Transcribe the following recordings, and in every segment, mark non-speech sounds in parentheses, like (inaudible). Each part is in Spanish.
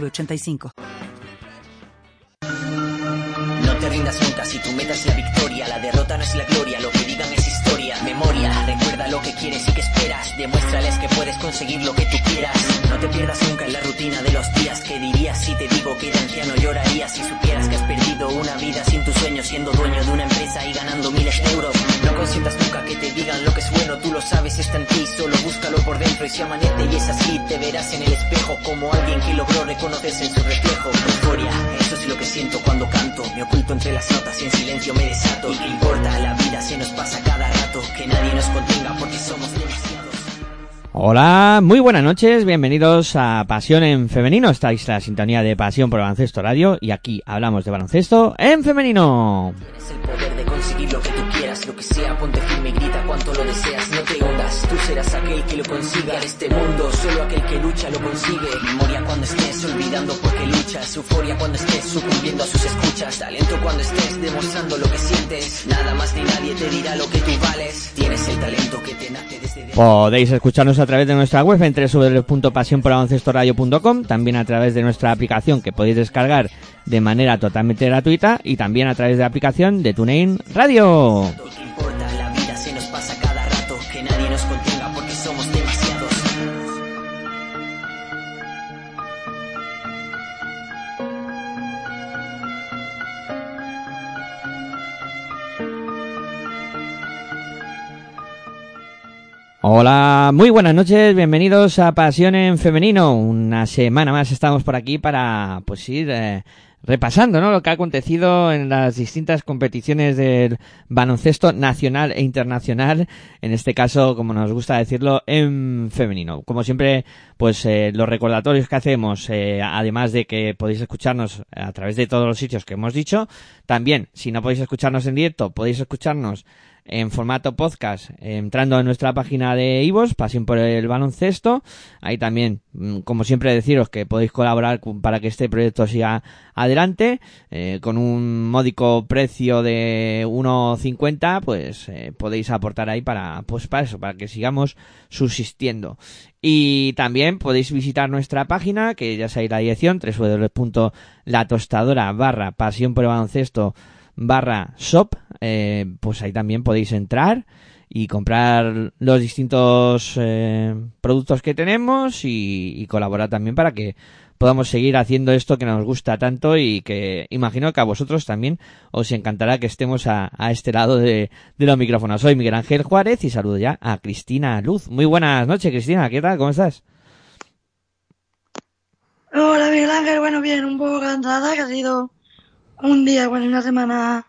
906985. No te rindas nunca si tu meta es la victoria, la derrota no es la gloria, lo que digan es lo que quieres y que esperas, demuéstrales que puedes conseguir lo que tú quieras. No te pierdas nunca en la rutina de los días, que dirías si te digo que de anciano llorarías si supieras que has perdido una vida sin tus sueños, siendo dueño de una empresa y ganando miles de euros. No consientas nunca que te digan lo que es bueno, tú lo sabes, está en ti, solo búscalo por dentro y si amanece y es así, te verás en el espejo como alguien que logró reconocerse en su reflejo. Euforia, eso es lo que siento cuando canto, me oculto entre las notas y en silencio me desato. ¿Y qué importa? La vida se nos pasa cada rato, que nadie nos contenga porque somos demasiados. Hola, muy buenas noches, bienvenidos a Pasión en Femenino. Estáis la sintonía de Pasión por Baloncesto Radio y aquí hablamos de baloncesto en femenino. Tienes el poder de conseguir lo que tú quieras, lo que sea, ponte firme y grita cuanto lo deseas, no tú serás aquel que lo consiga en este mundo, solo aquel que lucha lo consigue. Memoria cuando estés olvidando porque luchas, euforia cuando estés sucumbiendo a sus escuchas, talento cuando estés demostrando lo que sientes, nada más ni nadie te dirá lo que tú vales, tienes el talento que te nace desde. Podéis escucharnos a través de nuestra web en www.pasionporbaloncestoradio.com, también a través de nuestra aplicación que podéis descargar de manera totalmente gratuita y también a través de la aplicación de TuneIn Radio. ¿Y Hola, muy buenas noches, bienvenidos a Pasión en Femenino. Una semana más estamos por aquí para pues ir eh, repasando ¿no? lo que ha acontecido en las distintas competiciones del baloncesto nacional e internacional, en este caso, como nos gusta decirlo, en femenino. Como siempre, pues eh, los recordatorios que hacemos, eh, además de que podéis escucharnos a través de todos los sitios que hemos dicho, también, si no podéis escucharnos en directo, podéis escucharnos en formato podcast, entrando en nuestra página de Ivos, Pasión por el Baloncesto. Ahí también, mm, como siempre deciros que podéis colaborar para que este proyecto siga adelante, eh, con un módico precio de 1,50, pues eh, podéis aportar ahí para, pues para eso, para que sigamos subsistiendo. Y también podéis visitar nuestra página, que ya sabéis la dirección, www.latostadora barra pasión por el baloncesto barra shop, eh, pues ahí también podéis entrar y comprar los distintos eh, productos que tenemos y, colaborar también para que podamos seguir haciendo esto que nos gusta tanto y que imagino que a vosotros también os encantará que estemos a, a este lado de, de los micrófonos. Soy Miguel Ángel Juárez y saludo ya a Cristina Luz. Muy buenas noches, Cristina. ¿Qué tal? ¿Cómo estás? Hola Miguel Ángel, bueno bien, un poco cansada, que ha sido un día, bueno, una semana,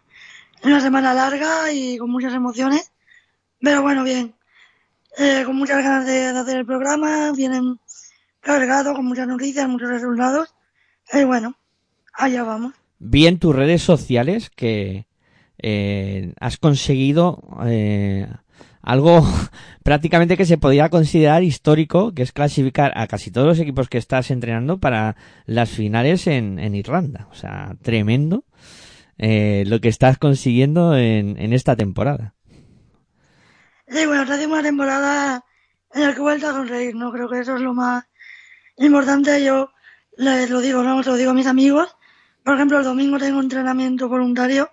una semana larga y con muchas emociones, pero bueno, bien, Eh, con muchas ganas de, hacer el programa, vienen cargado con muchas noticias, muchos resultados, y bueno, allá vamos. Vi en tus redes sociales que eh, has conseguido eh, algo (laughs) prácticamente que se podía considerar histórico, que es clasificar a casi todos los equipos que estás entrenando para las finales en, en Irlanda. O sea, tremendo eh, lo que estás consiguiendo en, esta temporada. Sí, bueno, esta última temporada en la que he vuelto a sonreír, ¿no? Creo que eso es lo más importante. Yo les lo digo, ¿no? Se lo digo a mis amigos. Por ejemplo, el domingo tengo entrenamiento voluntario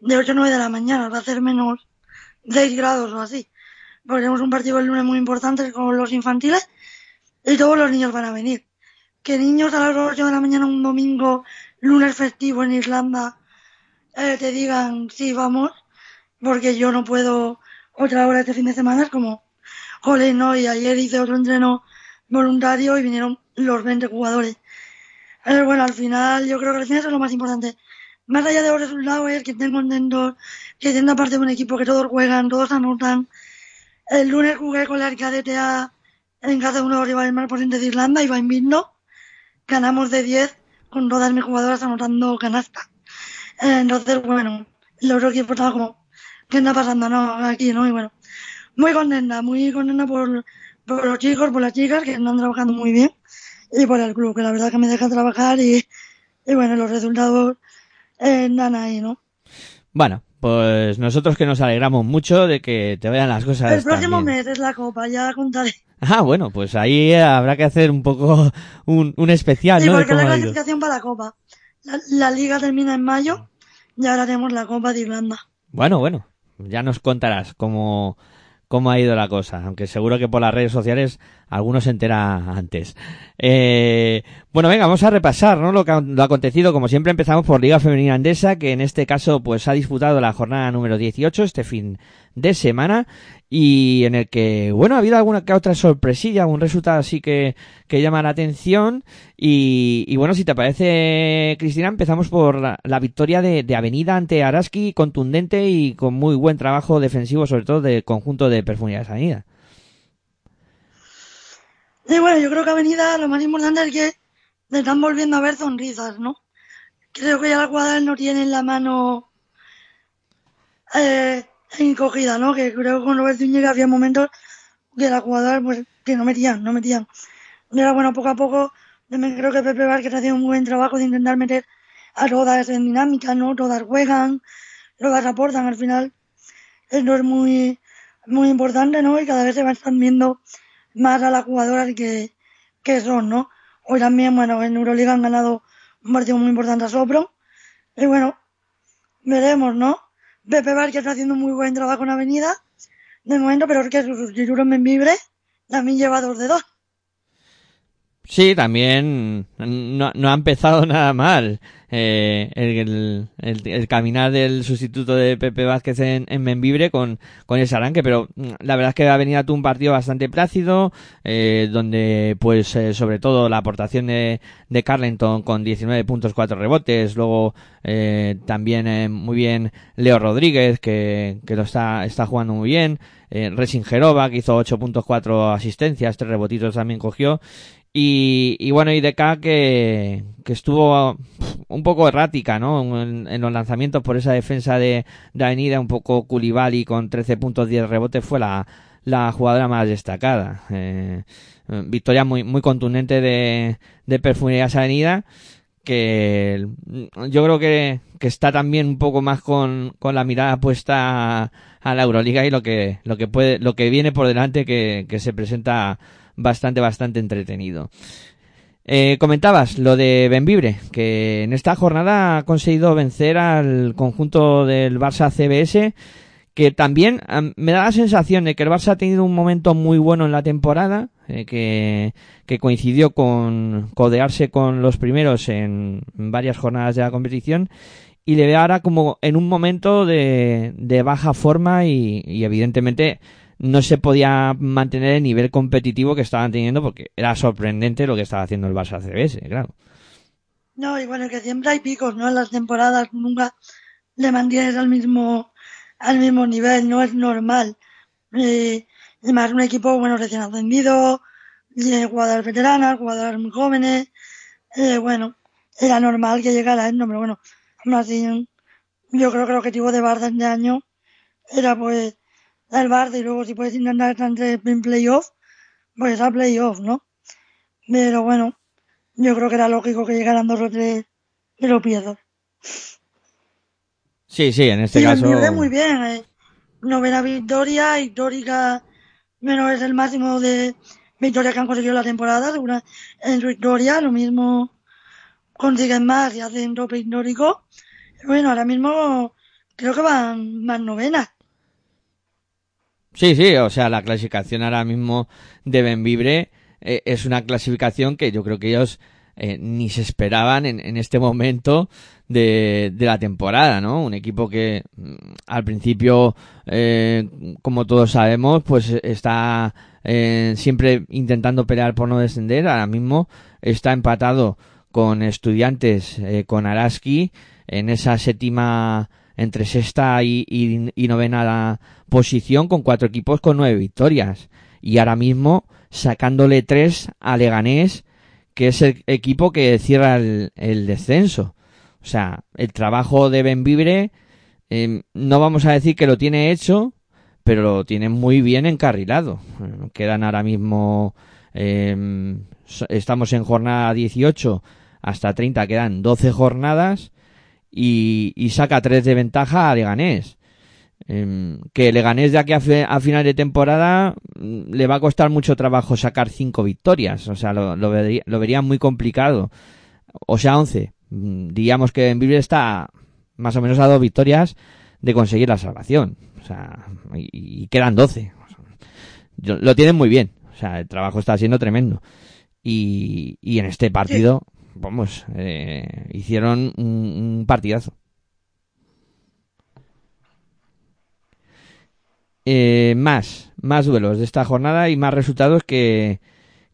de 8 o 9 de la mañana, va a hacer menos 6 grados o así. Porque tenemos un partido el lunes muy importante con los infantiles y todos los niños van a venir. Que niños a las 8 de la mañana un domingo, lunes festivo en Irlanda, eh, te digan, sí, vamos, porque yo no puedo otra hora este fin de semana, es como, jole, no, y ayer hice otro entreno voluntario y vinieron los 20 jugadores. Pero bueno, al final, yo creo que al final eso es lo más importante. Más allá de los resultados, es que estén contentos, que sientan parte de un equipo, que todos juegan, todos anotan. El lunes jugué con la Arcadete A en casa de uno de los rivales más potentes de Irlanda, iba invicto. ganamos de 10 con todas mis jugadoras anotando canasta. Entonces, bueno, los otro equipo estaba como, ¿qué está pasando? Aquí, ¿no? Y bueno, muy contenta, muy contenta por, por los chicos, por las chicas que están trabajando muy bien y por el club, que la verdad que me deja trabajar y, y bueno, los resultados eh, dan ahí, ¿no? Bueno, pues nosotros que nos alegramos mucho de que te vayan las cosas. El próximo también. mes es la copa, ya contaré. Ah, bueno, pues ahí habrá que hacer un poco un, un especial, Sí, ¿no? Porque la clasificación para la copa. La, la liga termina en mayo y ahora tenemos la copa de Irlanda. Bueno, bueno, ya nos contarás cómo, cómo ha ido la cosa, aunque seguro que por las redes sociales algunos se entera antes. Eh, bueno, venga, vamos a repasar, ¿no? Lo que ha lo acontecido, como siempre empezamos por Liga Femenina Andesa, que en este caso pues ha disputado la jornada número 18 este fin de semana y en el que, bueno, ha habido alguna que otra sorpresilla, algún resultado así que, que llama la atención y, y bueno, si te parece, Cristina, empezamos por la, la victoria de, de Avenida ante Araski, contundente y con muy buen trabajo defensivo, sobre todo del conjunto de Perfumería de Sanidad. Y bueno, yo creo que Avenida lo más importante es que le están volviendo a ver sonrisas, ¿no? Creo que ya la cuadra no tiene la mano eh, encogida, ¿no? Que creo que con Robert Zúñiga había momentos que la jugadora pues que no metían, no metían. Ahora bueno, poco a poco también creo que Pepe Vázquez ha hecho un buen trabajo de intentar meter a todas en dinámica, ¿no? Todas juegan, todas aportan al final. Esto es muy, muy importante, ¿no? Y cada vez se van viendo más a las jugadoras que, que son, ¿no? Hoy también, bueno, en Euroliga han ganado un partido muy importante a Sopro. Y bueno, veremos, ¿no? Pepe Vázquez está haciendo un muy buen trabajo en Avenida, de momento, pero es que su sustituto en Benvibre también lleva dos de dos. Sí, también no, no ha empezado (laughs) nada mal. Eh, el, el, el caminar del sustituto de Pepe Vázquez en, en Membibre con, con ese arranque, pero mm, la verdad es que ha venido un partido bastante plácido, eh, donde pues eh, sobre todo la aportación de, de Carlington con 19 puntos, 4 rebotes, luego eh, también eh, muy bien Leo Rodríguez que, que lo está, está jugando muy bien, eh, Resin Jerova que hizo 8 puntos, 4 asistencias, 3 rebotitos también cogió y, y bueno, IDK que, que estuvo un poco errática, ¿no? En, los lanzamientos por esa defensa de, de Avenida, un poco Culibali con 13 puntos, 10 rebotes, fue la, la jugadora más destacada. Eh, victoria muy, muy contundente de, de Perfumerías Avenida, que yo creo que, que está también un poco más con, con la mirada puesta a, a la Euroliga y lo que, lo que puede, lo que viene por delante que, que se presenta bastante, bastante entretenido. Eh, comentabas lo de Benvibre, que en esta jornada ha conseguido vencer al conjunto del Barça CBS, que también me da la sensación de que el Barça ha tenido un momento muy bueno en la temporada, eh, que, que, coincidió con codearse con los primeros en varias jornadas de la competición, y le ve ahora como en un momento de, de baja forma y evidentemente no se podía mantener el nivel competitivo que estaban teniendo porque era sorprendente lo que estaba haciendo el Barça CBS, claro. No, y bueno, que siempre hay picos, ¿no? En las temporadas nunca le mantienes al mismo, al mismo nivel, no es normal. Eh, y más un equipo, bueno, recién ascendido, eh, jugadoras veteranas, jugadoras muy jóvenes, eh, bueno, era normal que llegara el nombre, bueno, aún así, yo creo que el objetivo de Barça este año era pues el Barça y luego si puedes intentar estar en playoff, pues a playoff, ¿no? Pero bueno, yo creo que era lógico que llegaran dos o tres tropiezos. Sí, sí, en este y caso. muy bien, eh. Novena victoria, histórica, menos es el máximo de victorias que han conseguido la temporada, segura en su historia, lo mismo consiguen más y hacen tope histórico. Bueno, ahora mismo creo que van más novenas. Sí, sí, o sea, la clasificación ahora mismo de Benvibre eh, es una clasificación que yo creo que ellos eh, ni se esperaban en, en este momento de, de, la temporada, ¿no? Un equipo que mm, al principio, eh, como todos sabemos, pues está eh, siempre intentando pelear por no descender. Ahora mismo está empatado con estudiantes, eh, con Araski, en esa séptima entre sexta y, novena posición con cuatro equipos con nueve victorias. Y ahora mismo sacándole tres a Leganés, que es el equipo que cierra el, descenso. O sea, el trabajo de Benvibre eh, no vamos a decir que lo tiene hecho, pero lo tiene muy bien encarrilado. Quedan ahora mismo, eh, estamos en jornada 18 hasta 30, quedan 12 jornadas y, y saca 3 de ventaja a Leganés. Eh, que Leganés de aquí a, final de temporada mm, le va a costar mucho trabajo sacar 5 victorias. O sea, lo, vería, muy complicado. O sea, 11. Mm, diríamos que en Biblia está más o menos a dos victorias de conseguir la salvación. O sea, y, y quedan 12. Lo tienen muy bien. O sea, el trabajo está siendo tremendo. Y, y en este partido. Vamos, eh, hicieron un, partidazo. Eh, más, más duelos de esta jornada y más resultados que,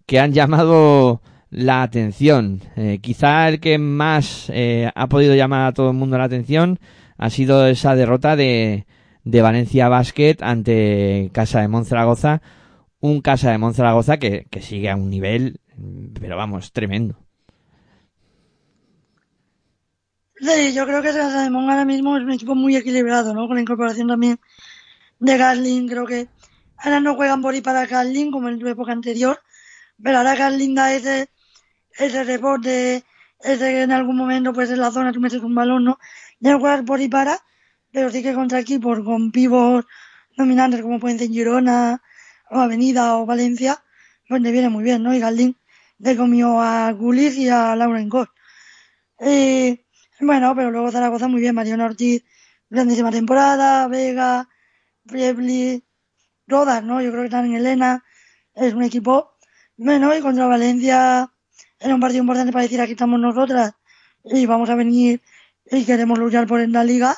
que han llamado la atención. Eh, quizá el que más eh, ha podido llamar a todo el mundo la atención ha sido esa derrota de, de Valencia Basket ante Casa de Monzaragoza. Un Casa de Monzaragoza que, que sigue a un nivel, pero vamos, tremendo. Sí, yo creo que Mon ahora mismo es un equipo muy equilibrado, ¿no? Con la incorporación también de Gaslin, creo que ahora no juegan por y para Gaslin como en la época anterior, pero ahora Gaslin da ese, ese rebote, ese que en algún momento pues en la zona tú metes un balón, ¿no? Ya no juegas por y para, pero sí que contra equipos con pivos dominantes como pueden ser Girona, o Avenida o Valencia, pues le viene muy bien, ¿no? Y Galdín le comió a Gulis y a Laura Encor. Y bueno, pero luego Zaragoza muy bien, Mariano Ortiz, grandísima temporada, Vega, Friebli, Rodas, ¿no? Yo creo que están en Elena, es un equipo bueno, y contra Valencia era un partido importante para decir aquí estamos nosotras y vamos a venir y queremos luchar por en la liga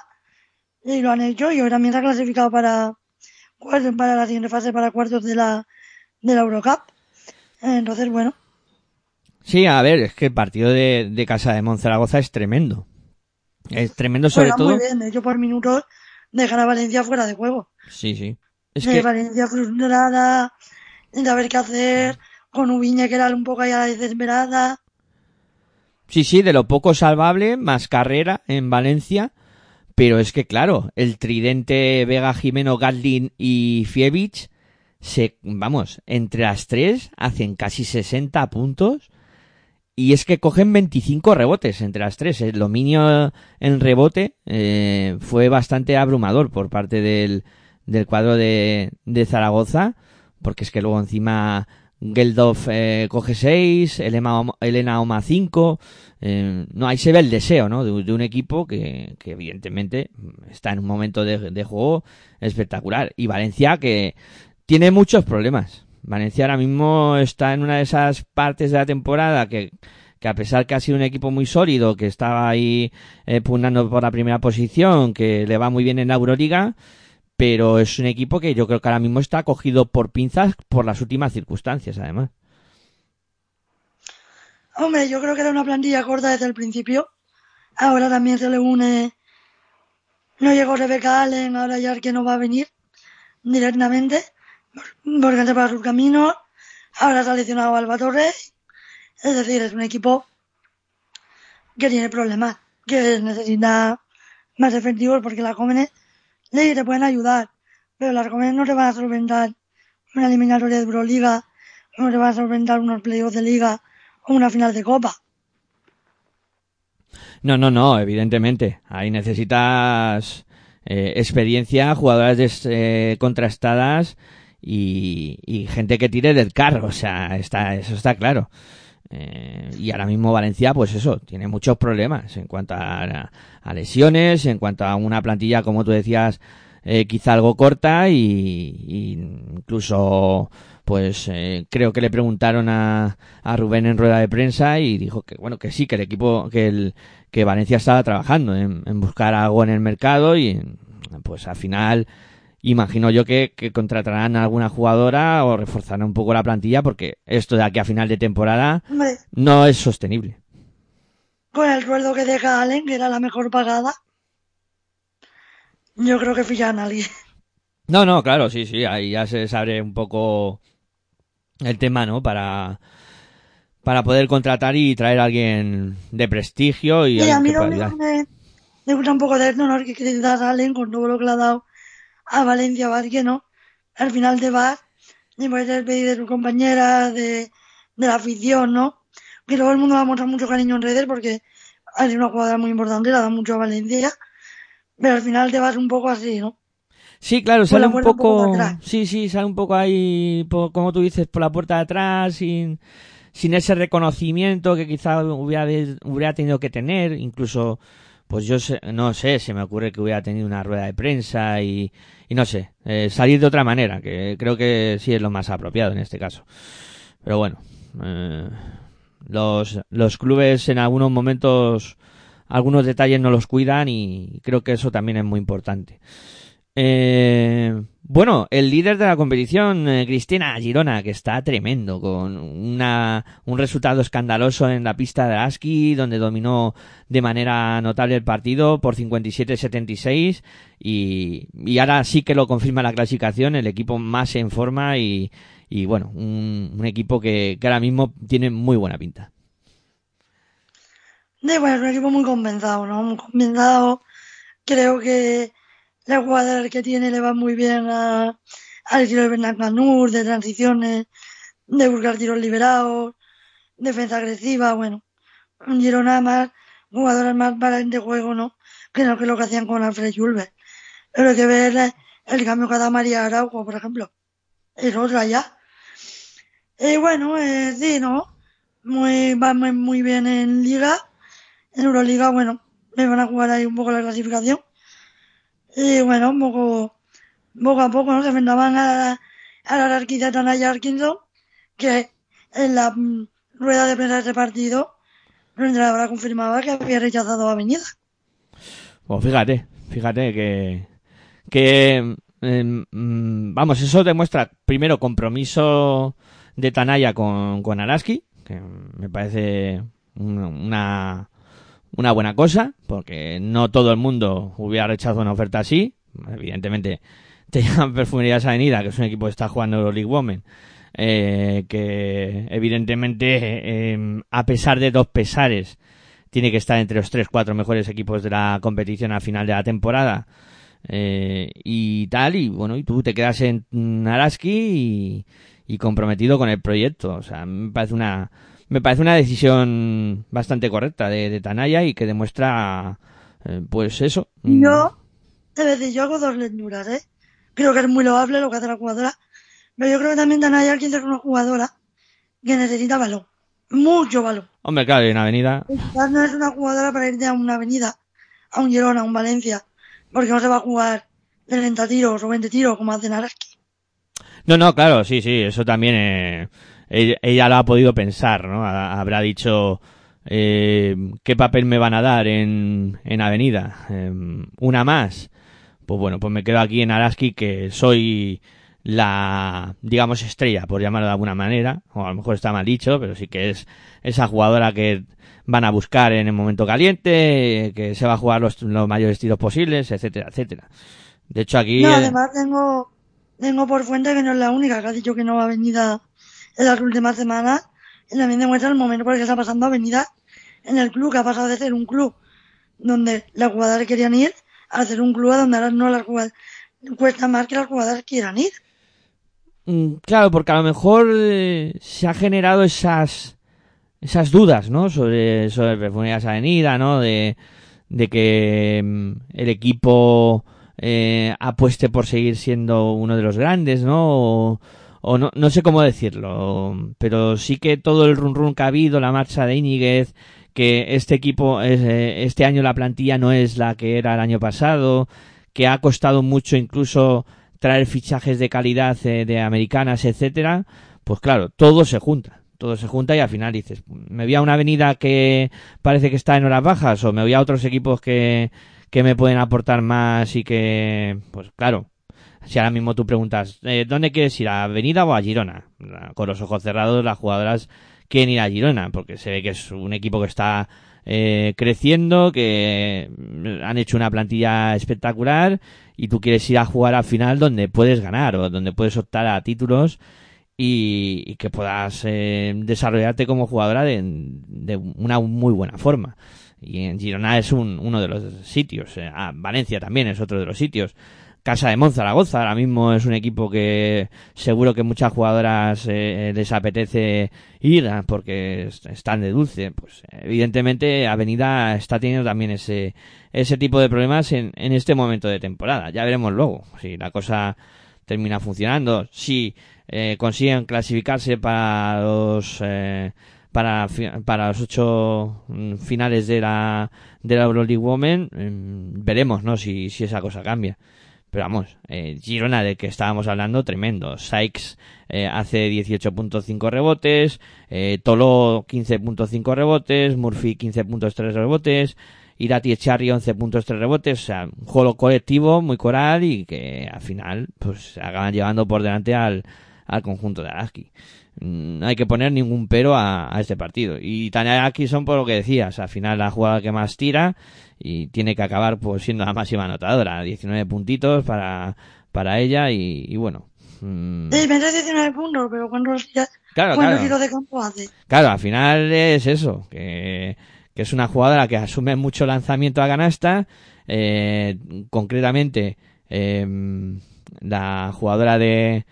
y lo han hecho y hoy también se ha clasificado para para la siguiente fase para cuartos de la de la Eurocup. Entonces bueno. Sí a ver es que el partido de, de Casa de Monzaragoza es tremendo es tremendo sobre Juega todo. muy bien de hecho por minutos dejar a Valencia fuera de juego. Sí sí. Es de que Valencia frustrada de saber qué hacer con Ubiña que era un poco allá desesperada. Sí, sí, de lo poco salvable, más carrera en Valencia. Pero es que, claro, el tridente Vega, Jimeno, Gatlin y Fievich, se, vamos, entre las tres hacen casi 60 puntos. Y es que cogen 25 rebotes entre las tres. El dominio en rebote eh, fue bastante abrumador por parte del, del cuadro de, de Zaragoza. Porque es que luego encima Geldov eh, coge 6, Elena, Elena Oma 5. Eh, no, ahí se ve el deseo, ¿no? De, de un equipo que, que, evidentemente está en un momento de, de, juego espectacular. Y Valencia que tiene muchos problemas. Valencia ahora mismo está en una de esas partes de la temporada que, que a pesar que ha sido un equipo muy sólido, que estaba ahí eh, pugnando por la primera posición, que le va muy bien en la Euroliga, pero es un equipo que yo creo que ahora mismo está cogido por pinzas por las últimas circunstancias, además. Hombre, yo creo que era una plantilla corta desde el principio. Ahora también se le une. No llegó Rebeca Allen, ahora ya que no va a venir directamente, porque se para sus caminos. Ahora se ha lesionado Alba Torres. Es decir, es un equipo que tiene problemas, que necesita más efectivos porque las jóvenes sí te pueden ayudar, pero las jóvenes no te van a solventar una eliminatoria de Euroliga, no te van a solventar unos playoffs de liga o una final de copa. No, no, no, evidentemente. Ahí necesitas eh, experiencia, jugadoras eh, contrastadas y, y, gente que tire del carro. O sea, está, eso está claro. Eh, y ahora mismo Valencia, pues eso, tiene muchos problemas en cuanto a, a lesiones, en cuanto a una plantilla, como tú decías, eh, quizá algo corta y, y incluso pues eh, creo que le preguntaron a, a Rubén en rueda de prensa y dijo que bueno que sí que el equipo que el que Valencia estaba trabajando en, en buscar algo en el mercado y pues al final imagino yo que, que, contratarán a alguna jugadora o reforzarán un poco la plantilla porque esto de aquí a final de temporada Hombre, no es sostenible. Con el sueldo que deja Allen, que era la mejor pagada, yo creo que fichan a alguien. No, no, claro, sí, sí, ahí ya se abre un poco el tema, ¿no? Para, para poder contratar y traer a alguien de prestigio y, Y a mí que me, me gusta un poco de esto, ¿no? Es que criticar a Allen con todo lo que le ha dado a Valencia Vázquez, ¿no? Al final te vas y puedes despedir de tu compañera, de, de la afición, ¿no? Que todo el mundo va a mostrar mucho cariño en redes porque ha sido una jugadora muy importante, la da mucho a Valencia. Pero al final te vas un poco así, ¿no? Sí, claro, Por sale un puerta un poco poco, sí, sí, sale un poco ahí, po- como tú dices, por la puerta de atrás, sin, sin ese reconocimiento que quizá hubiera, hubiera tenido que tener, incluso, pues yo sé- no sé, se me ocurre que hubiera tenido una rueda de prensa y, y no sé, eh, salir de otra manera, que creo que sí es lo más apropiado en este caso. Pero bueno, eh, los, los clubes en algunos momentos, algunos detalles no los cuidan y creo que eso también es muy importante. Eh, bueno, el líder de la competición, eh, Cristina Girona, que está tremendo, con una, un resultado escandaloso en la pista de Aski, donde dominó de manera notable el partido por 57-76 y, y ahora sí que lo confirma la clasificación, el equipo más en forma y, bueno, un, equipo que, ahora mismo tiene muy buena pinta. Bueno, un equipo muy compensado, ¿no? Muy. Creo que la jugadora que tiene le va muy bien a, al estilo de Canur, de transiciones, de buscar tiros liberados, defensa agresiva, bueno. Un Girona más, jugadoras más para de juego, ¿no? Que no que lo que hacían con Alfred Julber. Pero que ver eh, el cambio que dado María Araujo, por ejemplo. Es otra ya. Y bueno, eh, sí, ¿no? Muy, va muy, muy bien en Liga. En Euroliga, bueno, me van a jugar ahí un poco la clasificación. Y bueno, poco, poco a poco, ¿no? Se enfrentaban a a la Tanaya Atkinson, que en la mm, rueda de prensa de partido, la entrenadora confirmaba que había rechazado a Avenida. Pues fíjate, fíjate que, que em, mm, vamos, eso demuestra primero compromiso de Tanaya con, con Araski, que me parece una, una, buena cosa, porque no todo el mundo hubiera rechazado una oferta así. Evidentemente, (laughs) te llaman Perfumerías Avenida, que es un equipo que está jugando Euroleague Women, eh, que evidentemente, em, a pesar de dos pesares, tiene que estar entre los tres, cuatro mejores equipos de la competición al final de la temporada. Eh, y tal, y bueno, y tú te quedas en Araski y, y comprometido con el proyecto. O sea, me parece una, me parece una decisión bastante correcta de, de Tanaya y que demuestra, eh, pues eso. Yo, es decir, yo hago dos lecturas, ¿eh? Creo que es muy loable lo que hace la jugadora, pero yo creo que también Tanaya Atkinson es una jugadora que necesita balón. Mucho balón. Hombre, claro, en Avenida. Quizás no es una jugadora para irte a una avenida, a un Girona, a un Valencia, porque no se va a jugar 30 tiros o 20 tiros como hace Araski. No, no, claro, sí, sí, eso también eh, ella, ella lo ha podido pensar, ¿no? Ha- Habrá dicho eh, qué papel me van a dar en, en Avenida, Eh, una más. Pues bueno, pues me quedo aquí en Araski que soy la, digamos, estrella, por llamarlo de alguna manera, o a lo mejor está mal dicho, pero sí que es esa jugadora que van a buscar en el momento caliente, que se va a jugar los, los mayores tiros posibles, etcétera, etcétera. De hecho aquí... No, eh, además tengo, tengo por fuente que no es la única que ha dicho que no va a Avenida en las últimas semanas. Y también demuestra el momento por el que está pasando Avenida en el club, que ha pasado de ser un club donde las jugadoras querían ir a ser un club a donde ahora no las jugadoras, cuesta más que las jugadoras quieran ir. Mm, Claro, porque a lo mejor eh, se ha generado esas esas dudas, ¿no? Sobre sobre Perfumerías Avenida, ¿no? De de que mm, el equipo eh, apueste por seguir siendo uno de los grandes, ¿no? O, o no, no sé cómo decirlo, pero sí que todo el run run que ha habido, la marcha de Íñiguez, que este equipo, eh, este año la plantilla no es la que era el año pasado, que ha costado mucho incluso traer fichajes de calidad eh, de americanas, etcétera, pues claro, todo se junta, todo se junta y al final dices, me voy a una avenida que parece que está en horas bajas o me voy a otros equipos que, que me pueden aportar más y que, pues claro, si ahora mismo tú preguntas, eh, ¿dónde quieres ir? ¿A Avenida o a Girona? Con los ojos cerrados las jugadoras quieren ir a Girona porque se ve que es un equipo que está eh, creciendo, que mm, han hecho una plantilla espectacular y tú quieres ir a jugar al final donde puedes ganar o donde puedes optar a títulos y, que puedas eh, desarrollarte como jugadora de, de, una muy buena forma. Y en Girona es un, uno de los sitios. Eh, ah, Valencia también es otro de los sitios. Casa de Monzaragoza ahora mismo es un equipo que seguro que muchas jugadoras eh, les apetece ir ah, porque están de dulce. Pues evidentemente Avenida está teniendo también ese, ese tipo de problemas en, en este momento de temporada. Ya veremos luego si la cosa termina funcionando, si eh, consiguen clasificarse para los eh, para, para los ocho mm, finales de la de la Euroleague Women mm, veremos no si esa cosa cambia pero vamos, eh, Girona de que estábamos hablando, tremendo. Sykes eh, hace 18.5 rebotes, eh, Tolo 15.5 rebotes, Murphy 15.3 rebotes, Irati Echarri 11 puntos, 3 rebotes, o sea, un juego colectivo muy coral y que al final pues acaban llevando por delante al, al conjunto de Araski. Mm, no hay que poner ningún pero a, a este partido. Y Tania son por lo que decías, al final la jugada que más tira y tiene que acabar pues siendo la máxima anotadora, 19 puntitos para, para ella y, y bueno. Mmm... Sí, 19 puntos, pero ¿cuántos, claro, claro. de campo hace? Claro, al final es eso, que que es una jugadora que asume mucho lanzamiento a canasta, eh, concretamente eh, la jugadora de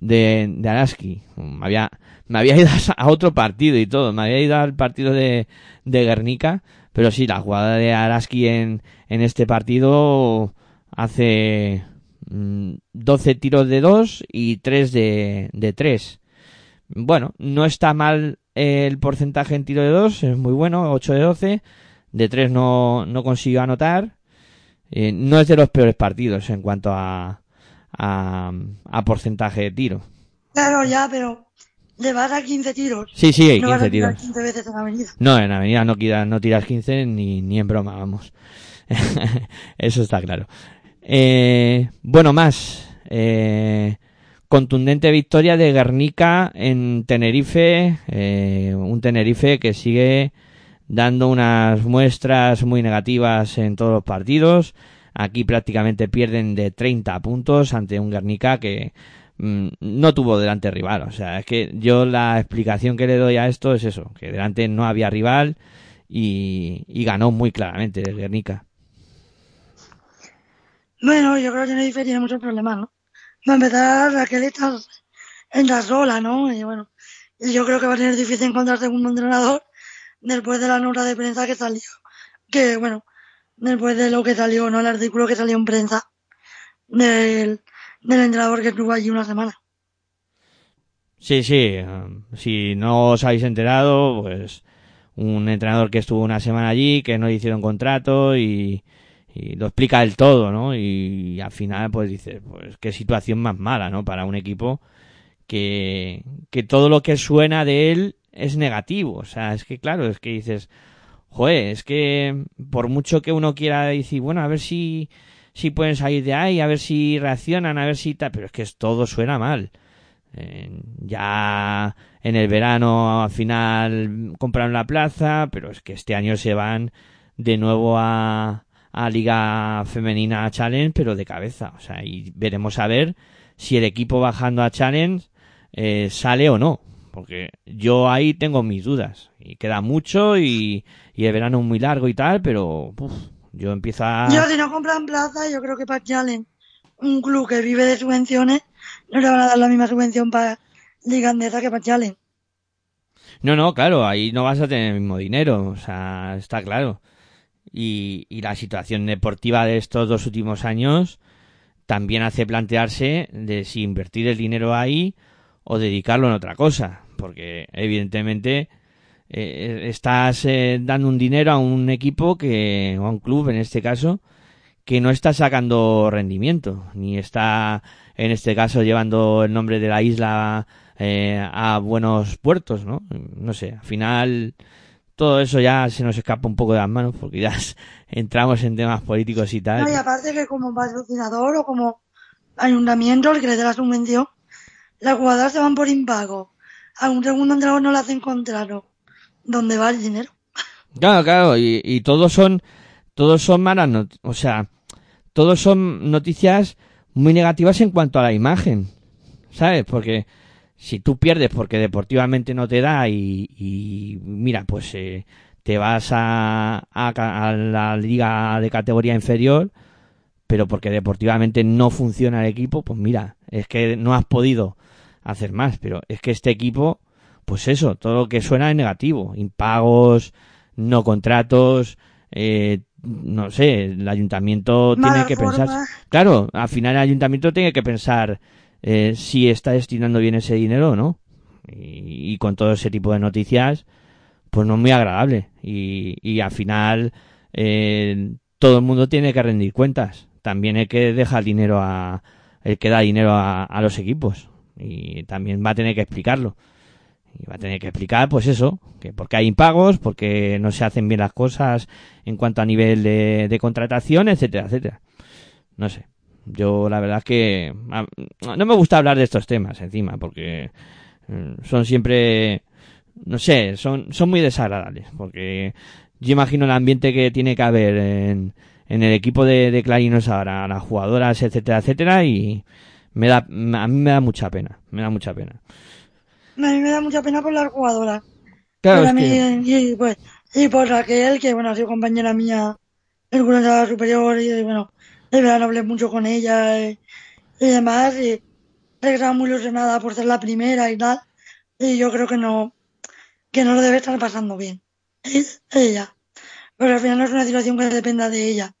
de, de Araski me había me había (laughs) ido a otro partido y todo, me había ido al partido de, de Guernica, pero sí, la jugada de Araski en, en este partido hace 12 mm, tiros de 2 y 3 de, de 3. Bueno, no está mal el porcentaje en tiro de 2 es muy bueno, 8 de 12. De 3 no, no consiguió anotar. Eh, no es de los peores partidos en cuanto a, a, a, porcentaje de tiro. Claro, ya, pero le vas a 15 tiros. Sí, sí, hay 15 tiros. 15 veces en avenida. No, en avenida no, no tiras 15 ni, ni en broma, vamos. (laughs) Eso está claro. Eh, bueno, más. Eh, contundente victoria de Guernica en Tenerife, eh, un Tenerife que sigue dando unas muestras muy negativas en todos los partidos. Aquí prácticamente pierden de 30 puntos ante un Guernica que mm, no tuvo delante rival. O sea, es que yo la explicación que le doy a esto es eso, que delante no había rival y, ganó muy claramente el Guernica. Bueno, yo creo que Tenerife tiene muchos problemas, ¿no? va a empezar Raquel está en la sola, ¿no? Y bueno, yo creo que va a tener difícil encontrarse un entrenador después de la nota de prensa que salió. Que bueno, después de lo que salió, ¿no? El artículo que salió en prensa del, del entrenador que estuvo allí una semana. Sí, sí. Um, si no os habéis enterado, pues un entrenador que estuvo una semana allí, que no le hicieron contrato y, y lo explica del todo, ¿no? Y, al final, pues dice, pues qué situación más mala, ¿no? Para un equipo que, que todo lo que suena de él es negativo. O sea, es que claro, es que dices, joder, es que por mucho que uno quiera decir, bueno, a ver si, si pueden salir de ahí, a ver si reaccionan, a ver si tal, pero es que todo suena mal. Eh, ya en el verano al final compraron la plaza, pero es que este año se van de nuevo a, a Liga Femenina Challenge, pero de cabeza. O sea, y veremos a ver si el equipo bajando a Challenge eh, sale o no. Porque yo ahí tengo mis dudas. Y queda mucho y, y el verano es muy largo y tal, pero yo empiezo a... Yo si no compran plaza, yo creo que para un club que vive de subvenciones, no le van a dar la misma subvención para Liga Andesa que para Challenge. No, no, claro, ahí no vas a tener el mismo dinero, o sea, está claro y, y la situación deportiva de estos dos últimos años también hace plantearse de si invertir el dinero ahí o dedicarlo en otra cosa, porque evidentemente eh, estás eh, dando un dinero a un equipo que o a un club en este caso que no está sacando rendimiento ni está en este caso llevando el nombre de la isla eh, a buenos puertos, ¿no? No sé, al final todo eso ya se nos escapa un poco de las manos porque ya (laughs) entramos en temas políticos y tal. No, y aparte que como patrocinador o como ayuntamiento, el que le dé la subvención, las jugadoras se van por impago. A un segundo entrenador no le hacen contrato. ¿Dónde va el dinero? Claro, claro, y, y todos son, todos son malas noticias, o sea, todos son noticias muy negativas en cuanto a la imagen. ¿sabes? Porque si tú pierdes porque deportivamente no te da y, mira, pues eh, te vas a, a, a la liga de categoría inferior, pero porque deportivamente no funciona el equipo, pues mira, es que no has podido hacer más, pero es que este equipo, pues eso, todo lo que suena es negativo, impagos, no contratos, eh, no sé, el ayuntamiento tiene que forma. pensar, claro, al final el ayuntamiento tiene que pensar eh, si está destinando bien ese dinero o no, y, y con todo ese tipo de noticias, pues no es muy agradable, y, y al final eh, todo el mundo tiene que rendir cuentas, también hay que dejar dinero a, el que da dinero a, a los equipos, y también va a tener que explicarlo. Y va a tener que explicar, pues eso, que porque hay impagos, porque no se hacen bien las cosas en cuanto a nivel de, contratación, etcétera, etcétera. No sé. Yo la verdad es que no me gusta hablar de estos temas encima, porque mm, son siempre, no sé, son, son muy desagradables, porque yo imagino el ambiente que tiene que haber en, en el equipo de, de Clarinos ahora, las jugadoras, etcétera, etcétera, y me da, a mí me da mucha pena, me da mucha pena. A mí me da mucha pena por las jugadoras. Claro, es mí, que- y, pues, y por Raquel, que bueno, ha sido compañera mía en curso superior y bueno, de verdad hablé mucho con ella y, y demás, y estaba muy ilusionada por ser la primera y tal, y yo creo que no, que no lo debe estar pasando bien. Ella. Pero al final no es una situación que dependa de ella.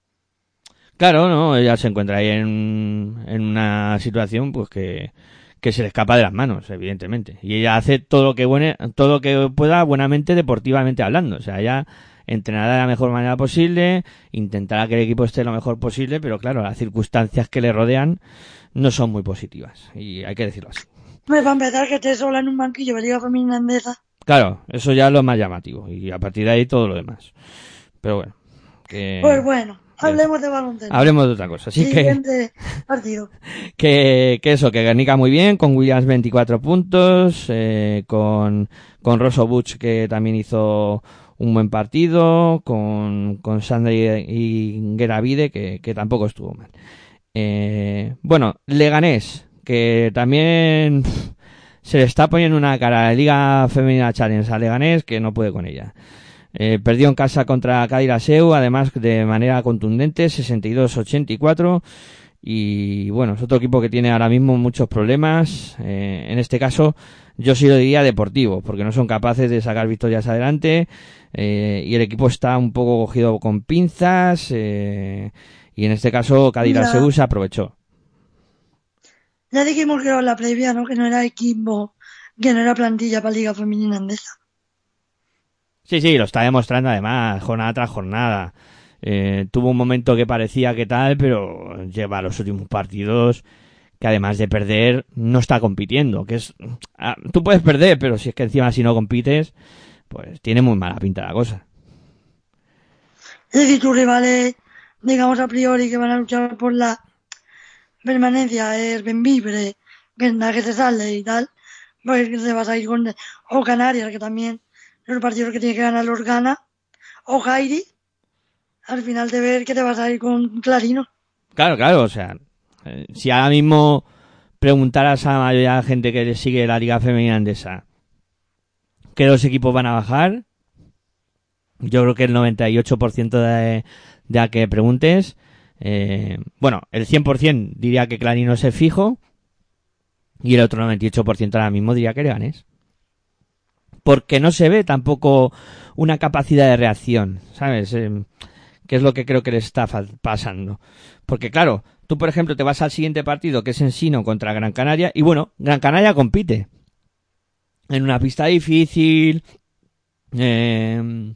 Claro, no, ella se encuentra ahí en, en una situación pues que, que se le escapa de las manos, evidentemente. Y ella hace todo lo que buene, todo lo que pueda buenamente deportivamente hablando. O sea, ella entrenará de la mejor manera posible, intentará que el equipo esté lo mejor posible, pero claro, las circunstancias que le rodean no son muy positivas. Y hay que decirlo así. Me va a empezar que esté sola en un banquillo Liga Femenina Andesa. Claro, eso ya es lo más llamativo. Y a partir de ahí todo lo demás. Pero bueno, que... Pues bueno, hablemos de baloncesto. Hablemos de otra cosa. Así que... Siguiente partido. (laughs) que, que eso, que Guernica muy bien, con Williams 24 puntos, eh, con, con Rosso Butch que también hizo un buen partido, con, con Sandra y, Geravide que, que tampoco estuvo mal. Eh, bueno, Leganés, que también pff, se le está poniendo una cara a la Liga Femenina Challenge a Leganés que no puede con ella. Eh, perdió en casa contra Cádiz Seu, además de manera contundente, 62-84. Y bueno, es otro equipo que tiene ahora mismo muchos problemas. Eh, en este caso, yo sí lo diría deportivo, porque no son capaces de sacar victorias adelante. eh, y el equipo está un poco cogido con pinzas. eh, y en este caso, Cádiz. Seu se aprovechó. Ya dijimos que era la previa, ¿no? Que no era equipo, que no era plantilla para Liga Femenina Andesa. Sí, sí, lo está demostrando además, jornada tras jornada. Eh, tuvo un momento que parecía que tal, pero lleva los últimos partidos que además de perder, no está compitiendo. Que es, ah, tú puedes perder, pero si es que encima si no compites, pues tiene muy mala pinta la cosa. Es decir, tus rivales, digamos a priori, que van a luchar por la permanencia, es Benvibre, que te sale y tal, pues te vas a ir con, o Canarias, que también los partidos que tiene que ganar los gana, o Jairi, al final de ver que te vas a ir con Clarino. Claro, claro, o sea, eh, si ahora mismo preguntaras a la mayoría de la gente que le sigue la Liga Femenina Andesa que los equipos van a bajar, yo creo que el 98% de, de a que preguntes, eh, bueno, el 100% diría que Clarino es el fijo y el otro 98% ahora mismo diría que Leganés. Porque no se ve tampoco una capacidad de reacción, ¿sabes? Eh, que es lo que creo que le está pasando. Porque claro, tú por ejemplo te vas al siguiente partido que es en Sino contra Gran Canaria y bueno, Gran Canaria compite en una pista difícil eh,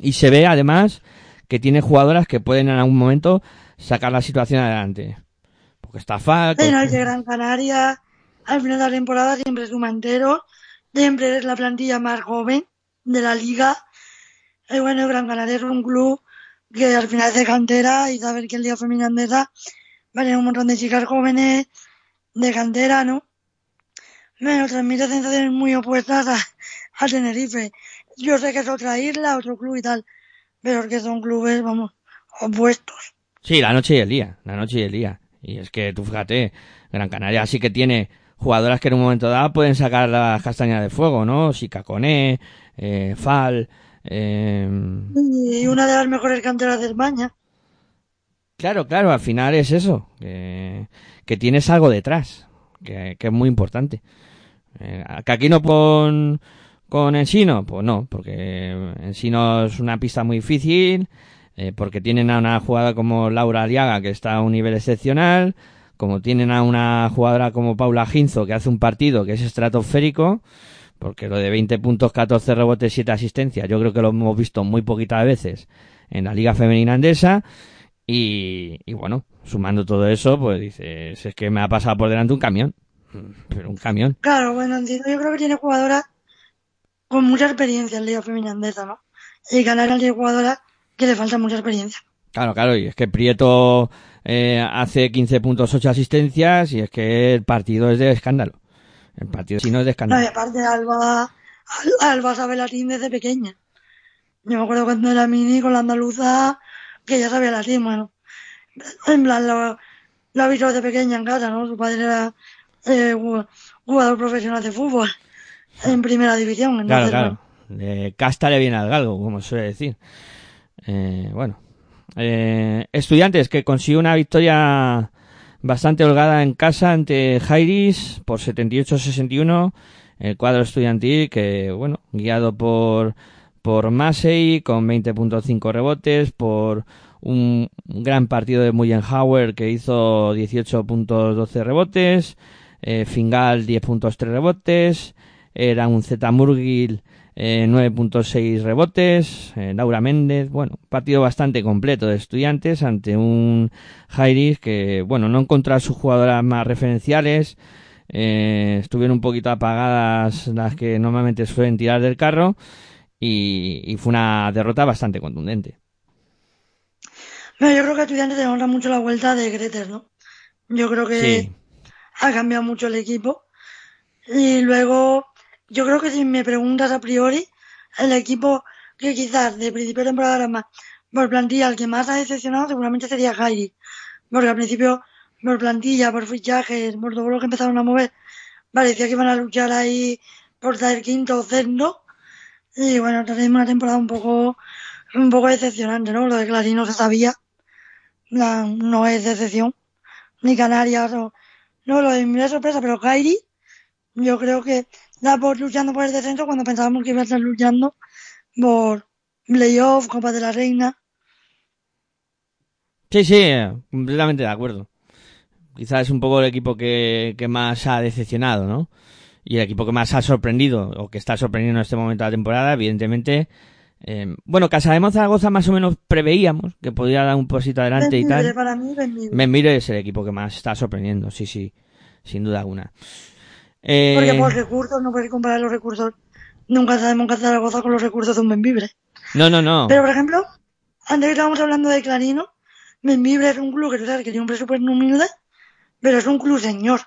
y se ve además que tiene jugadoras que pueden en algún momento sacar la situación adelante. Porque está Falco. En el de Gran Canaria, al final de la temporada siempre suma entero, siempre es la plantilla más joven de la liga. Y bueno, Gran Canaria es un club que al final es de cantera y saber que el Liga Femenina Andesa va a tener un montón de chicas jóvenes de cantera, ¿no? Bueno, transmite sensaciones muy opuestas a, a Tenerife. Yo sé que es otra isla, otro club y tal, pero es que son clubes, vamos, opuestos. Sí, la noche y el día, la noche y el día. Y es que tú fíjate, Gran Canaria sí que tiene jugadoras que en un momento dado pueden sacar las castañas de fuego, ¿no? Sicaconé, eh, Fal. Eh... Y una de las mejores canteras de España. Claro, claro, al final es eso, que, que tienes algo detrás, que, que es muy importante. Eh, que aquí no con, con Ensino, pues no, porque Ensino es una pista muy difícil, eh, porque tienen a una jugadora como Laura Aliaga que está a un nivel excepcional, como tienen a una jugadora como Paula Ginzo que hace un partido que es estratosférico, porque lo de 20 puntos, 14 rebotes, 7 asistencias, yo creo que lo hemos visto muy poquitas veces en la Liga Femenina Andesa. Y, y bueno, sumando todo eso, pues dices, es que me ha pasado por delante un camión. (laughs) Pero un camión. Claro, bueno, entiendo. Yo creo que tiene jugadoras con mucha experiencia en Liga Femenina Andesa, ¿no? Y Canarias tiene jugadoras que le falta mucha experiencia. Claro, claro, y es que Prieto eh, hace 15 puntos, 8 asistencias, y es que el partido es de escándalo. El partido si no es de escándalo. No, y aparte Alba, Alba sabe latín desde pequeña. Yo me acuerdo cuando era mini con la andaluza, que ya sabía latín, bueno. En plan, lo, lo ha visto desde pequeña en casa, ¿no? Su padre era eh, jugador profesional de fútbol en primera división. Claro, Entonces, claro. De casta le viene al galgo, como suele decir. Eh, bueno. Eh, estudiantes que consiguió una victoria bastante holgada en casa ante Jairis por 78-61. El cuadro estudiantil que, bueno, guiado por, por Massey con 20.5 rebotes, por un gran partido de Muyenhauer que hizo 18.12 rebotes, eh, Fingal 10.3 rebotes, era un Z Murgil eh, 9.6 rebotes, eh, Laura Méndez, bueno, partido bastante completo de estudiantes ante un Jairis que, bueno, no encontró a sus jugadoras más referenciales, eh, estuvieron un poquito apagadas las que normalmente suelen tirar del carro y, y fue una derrota bastante contundente. No, yo creo que estudiantes te honra mucho la vuelta de Greter, ¿no? Yo creo que Sí, ha cambiado mucho el equipo. Y luego, yo creo que si me preguntas a priori, el equipo que quizás de principio de temporada era más por plantilla, el que más ha decepcionado seguramente sería Jairi. Porque al principio, por plantilla, por fichajes, por todo lo que empezaron a mover, parecía que iban a luchar ahí por ser quinto o sexto. Y bueno, tenemos una temporada un poco, un poco decepcionante, ¿no? Lo de Clarín no se sabía. La- no es decepción. Ni Canarias o, no, lo de mi es sorpresa, pero Kairi, yo creo que da por luchando por el descenso cuando pensábamos que iba a estar luchando por playoff, Copa de la Reina. sí, sí, eh, completamente de acuerdo. Quizás es un poco el equipo que, que más ha decepcionado, ¿no? Y el equipo que más ha sorprendido, o que está sorprendiendo en este momento de la temporada, evidentemente. eh, bueno, Casa de Zaragoza más o menos preveíamos que podía dar un pasito adelante y tal. para mí, Benvibre. Benmire es el equipo que más está sorprendiendo, sí, sí, sin duda alguna. Eh, Porque por recursos, no puedes comparar los recursos. Nunca sabemos qué Zaragoza con los recursos de un Benvibre. no, no, no. Pero, por ejemplo, antes que estábamos hablando de Clarino, Benvibre es un club que tú sabes que tiene un presupuesto humilde, pero es un club señor.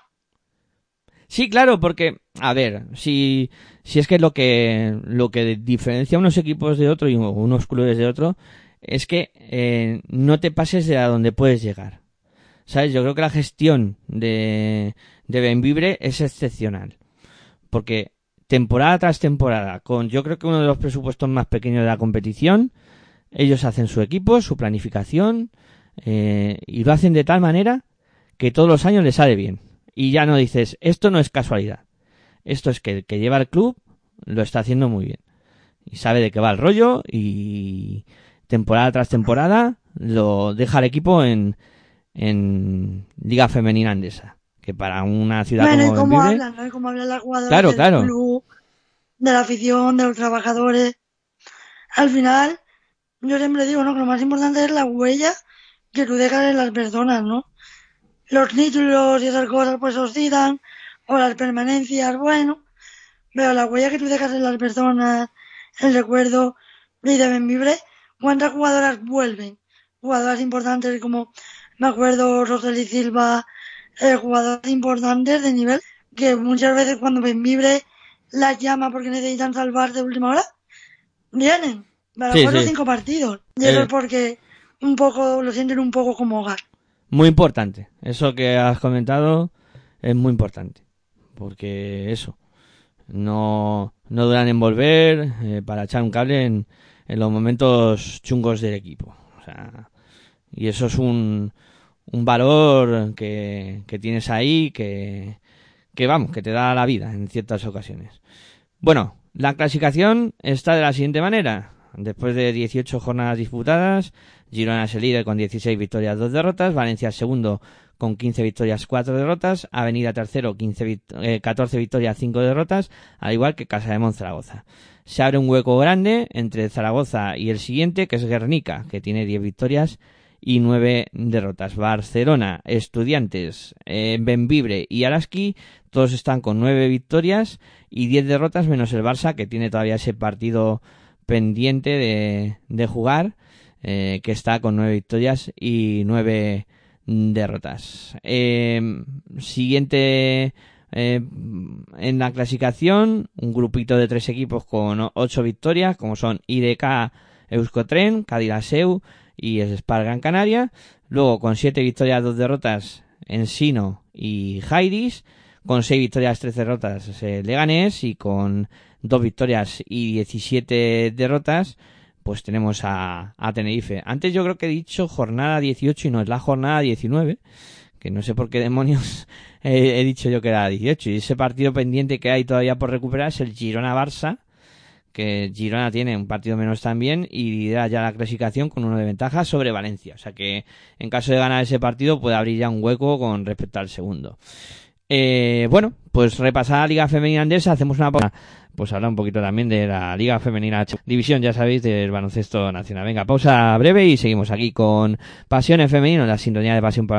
Sí, claro, porque, a ver, si, si es que lo que, lo que diferencia unos equipos de otro y unos clubes de otro es que eh, no te pases de a donde puedes llegar. ¿Sabes? Yo creo que la gestión de, de Benvibre es excepcional. Porque temporada tras temporada, con yo creo que uno de los presupuestos más pequeños de la competición, ellos hacen su equipo, su planificación, eh, y lo hacen de tal manera que todos los años les sale bien. Y ya no dices, esto no es casualidad. Esto es que el que lleva el club lo está haciendo muy bien. Y sabe de qué va el rollo y temporada tras temporada lo deja el equipo en, en Liga Femenina Andesa. Que para una ciudad Bueno, como cómo Benvibre- hablan, ¿no? Y cómo hablan las jugadoras Claro, del claro. club, de la afición, de los trabajadores. Al final, yo siempre digo, ¿no? Que lo más importante es la huella que tú dejas en las personas, ¿no? Los títulos y esas cosas pues oscilan, o las permanencias, bueno, pero la huella que tú dejas en las personas, el recuerdo, y de Benvibre, ¿cuántas jugadoras vuelven? Jugadoras importantes como, me acuerdo, Roseli Silva, eh, jugadores importantes de nivel que muchas veces cuando Benvibre las llama porque necesitan salvar de última hora, vienen. Para Sí, jugar los sí. cinco partidos. Y Eh. eso es porque un poco, lo sienten un poco como hogar. muy importante. Eso que has comentado es muy importante. Porque eso, no, no duran en volver eh, para echar un cable en, en los momentos chungos del equipo. O sea, y eso es un, un valor que, tienes ahí que, que vamos, que te da la vida en ciertas ocasiones. Bueno, la clasificación está de la siguiente manera. Después de 18 jornadas disputadas, Girona es el líder con 16 victorias, 2 derrotas, Valencia segundo con 15 victorias, 4 derrotas, Avenida tercero, 15 14 eh, victorias, 5 derrotas, al igual que Casa de Monzaragoza. Se abre un hueco grande entre Zaragoza y el siguiente, que es Guernica, que tiene 10 victorias y 9 derrotas. Barcelona, Estudiantes, eh, y Araski, todos están con 9 victorias y 10 derrotas, menos el Barça, que tiene todavía ese partido pendiente de, de jugar, eh, que está con 9 victorias y 9 derrotas. Eh, siguiente eh, en la clasificación, un grupito de tres equipos con ocho victorias, como son IDK, Euskotren, Cadillaceu y Spar Gran Canaria. Luego con siete victorias, dos derrotas, Ensino y Jairis. Con seis victorias, tres derrotas, Leganés. Y con dos victorias y 17 derrotas, pues tenemos a, a Tenerife. Antes yo creo que he dicho jornada 18 y no es la jornada 19 que no sé por qué demonios (laughs) he, dicho yo que era 18. Y ese partido pendiente que hay todavía por recuperar es el Girona-Barça, que Girona tiene un partido menos también y da ya la clasificación con uno de ventaja sobre Valencia. O sea que en caso de ganar ese partido puede abrir ya un hueco con respecto al segundo. Eh, bueno, pues repasar la Liga Femenina Andesa, hacemos una pausa. Pues hablar un poquito también de la Liga Femenina División, ya sabéis, del baloncesto nacional. Venga, pausa breve y seguimos aquí con Pasión en Femenino, la sintonía de Pasión por